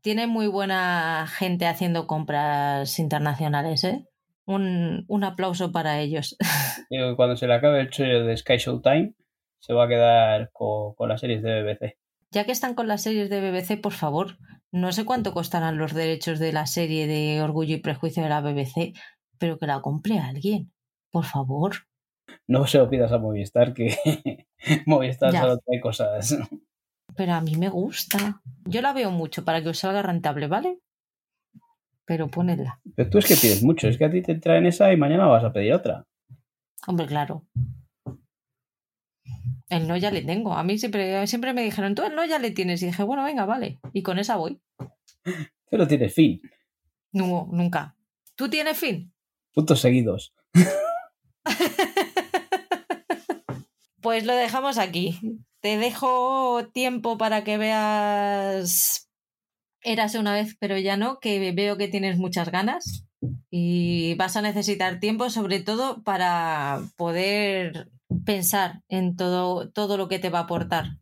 Tiene muy buena gente haciendo compras internacionales, ¿eh? Un, un aplauso para ellos. cuando se le acabe el chollo de Sky Showtime, se va a quedar con, las series de BBC. Ya que están con las series de BBC, por favor, no sé cuánto costarán los derechos de la serie de Orgullo y Prejuicio de la BBC, pero que la compre alguien, por favor. No se lo pidas a Movistar, que Movistar solo trae cosas. Pero a mí me gusta. Yo la veo mucho para que os salga rentable, ¿vale? Pero ponedla. Pero tú es que pides mucho, es que a ti te traen esa y mañana vas a pedir otra. Hombre, claro. El no ya le tengo. A mí siempre, siempre me dijeron, tú el no ya le tienes. Y dije, bueno, venga, vale. Y con esa voy. Pero tiene fin. No, nunca. ¿Tú tienes fin? Puntos seguidos. pues lo dejamos aquí. Te dejo tiempo para que veas Érase una vez, pero ya no, que veo que tienes muchas ganas y vas a necesitar tiempo sobre todo para poder pensar en todo, todo lo que te va a aportar.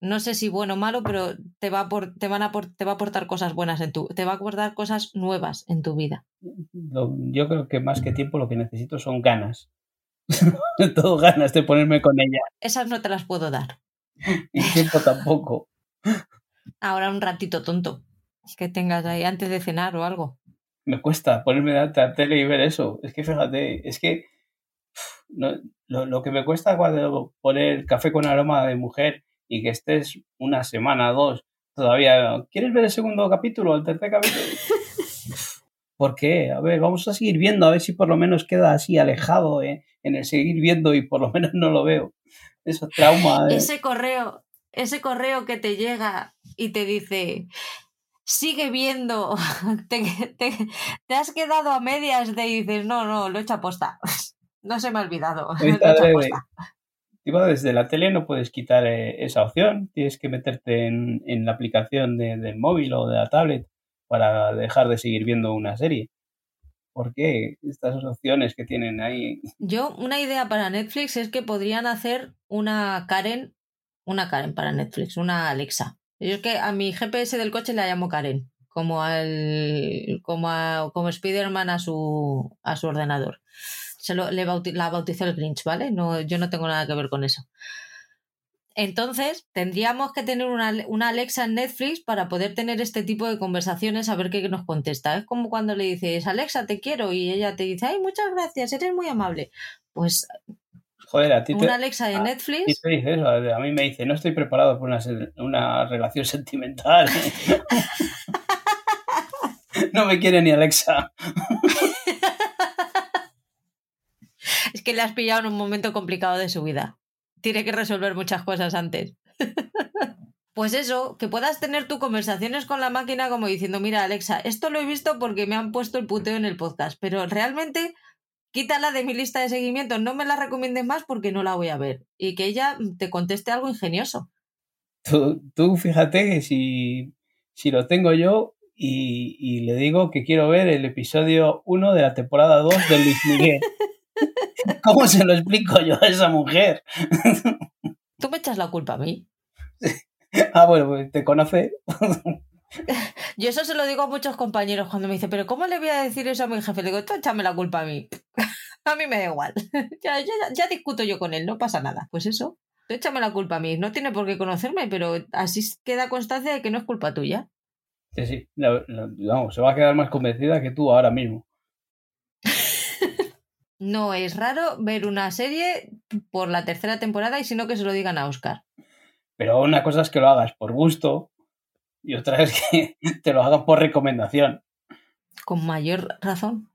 No sé si bueno o malo, pero te va, a te, van a te va a aportar cosas buenas en tu, te va a aportar cosas nuevas en tu vida. Yo creo que más que tiempo lo que necesito son ganas. todo ganas de ponerme con ella. Esas no te las puedo dar. y tiempo tampoco. Ahora un ratito tonto que tengas ahí antes de cenar o algo. Me cuesta ponerme a la tele y ver eso. Es que fíjate, es que no, lo, que me cuesta cuando poner café con aroma de mujer y que estés una semana, dos, todavía. ¿Quieres ver el segundo capítulo, el tercer capítulo? ¿Por qué? A ver, vamos a seguir viendo, a ver si por lo menos queda así alejado ¿eh? En el seguir viendo y por lo menos no lo veo. Eso trauma. ¿eh? Ese correo, ese correo que te llega y te dice, sigue viendo, te, has quedado a medias de y dices, no, no, lo he hecho aposta. No se me ha olvidado. desde la tele no puedes quitar eh, esa opción, tienes que meterte en, la aplicación del móvil o de la tablet para dejar de seguir viendo una serie. ¿Por qué estas opciones que tienen ahí? Yo, una idea para Netflix es que podrían hacer una Karen, una Karen para Netflix, una Alexa. Yo es que a mi GPS del coche la llamo Karen, como al como a, como Spider-Man a su a su ordenador. Se lo, le la bautizó el Grinch, ¿vale? No, yo no tengo nada que ver con eso. Entonces, tendríamos que tener una, una, Alexa en Netflix para poder tener este tipo de conversaciones, a ver qué nos contesta. Es como cuando le dices, Alexa, te quiero, y ella te dice, ay, muchas gracias, eres muy amable. Pues Joder, a ti una Alexa de Netflix. A mí me dice, no estoy preparado por una, una relación sentimental. no me quiere ni Alexa. es que le has pillado en un momento complicado de su vida tiene que resolver muchas cosas antes. Pues eso, que puedas tener tus conversaciones con la máquina como diciendo, mira Alexa, esto lo he visto porque me han puesto el puteo en el podcast, pero realmente quítala de mi lista de seguimiento, no me la recomiendes más porque no la voy a ver. Y que ella te conteste algo ingenioso. Tú, fíjate que si, si lo tengo yo y, y, le digo que quiero ver el episodio 1 de la temporada 2 de Luis Miguel. ¿Cómo se lo explico yo a esa mujer? Tú me echas la culpa a mí. Ah, bueno, pues te conoce. Yo eso se lo digo a muchos compañeros cuando me dicen, pero ¿cómo le voy a decir eso a mi jefe? Le digo, tú échame la culpa a mí. A mí me da igual. Ya, ya, discuto yo con él, no pasa nada. Pues eso, tú échame la culpa a mí. No tiene por qué conocerme, pero así queda constancia de que no es culpa tuya. Sí, sí. vamos, se va a quedar más convencida que tú ahora mismo. No es raro ver una serie por la tercera temporada y sino que se lo digan a Oscar. Pero una cosa es que lo hagas por gusto y otra es que te lo hagan por recomendación. Con mayor razón.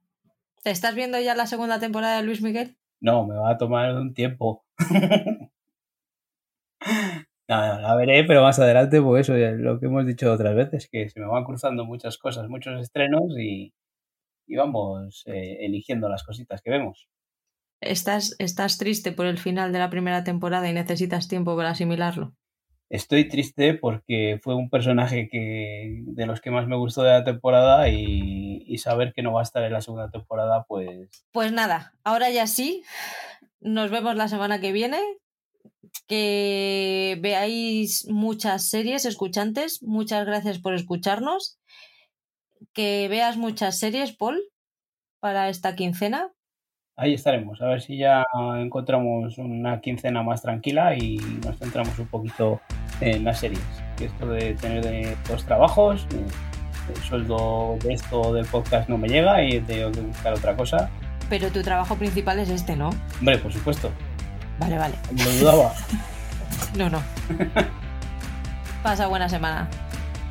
¿Te estás viendo ya la segunda temporada de Luis Miguel? No, me va a tomar un tiempo. no, la veré, pero más adelante, pues eso, lo que hemos dicho otras veces, que se me van cruzando muchas cosas, muchos estrenos y, y vamos eh, eligiendo las cositas que vemos. ¿Estás, ¿Estás triste por el final de la primera temporada y necesitas tiempo para asimilarlo? Estoy triste porque fue un personaje que de los que más me gustó de la temporada y, y saber que no va a estar en la segunda temporada, pues... Pues nada, ahora ya sí. Nos vemos la semana que viene. Que veáis muchas series, escuchantes. Muchas gracias por escucharnos que veas muchas series, Paul, para esta quincena. Ahí estaremos, a ver si ya encontramos una quincena más tranquila y nos centramos un poquito en las series. Esto de tener dos trabajos, eh, el sueldo de esto del podcast no me llega y tengo que buscar otra cosa. Pero tu trabajo principal es este, ¿no? Hombre, por supuesto. Vale, vale. Lo dudaba. no, no. Pasa buena semana.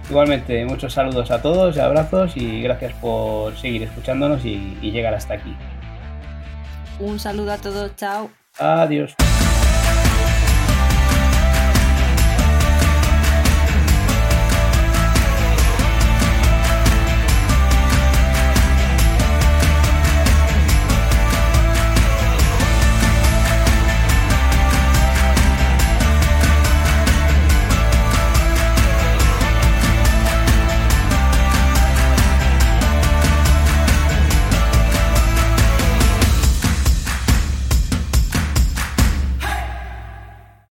Igualmente, muchos saludos a todos, abrazos y gracias por seguir escuchándonos y, y llegar hasta aquí. Un saludo a todos, chao. Adiós.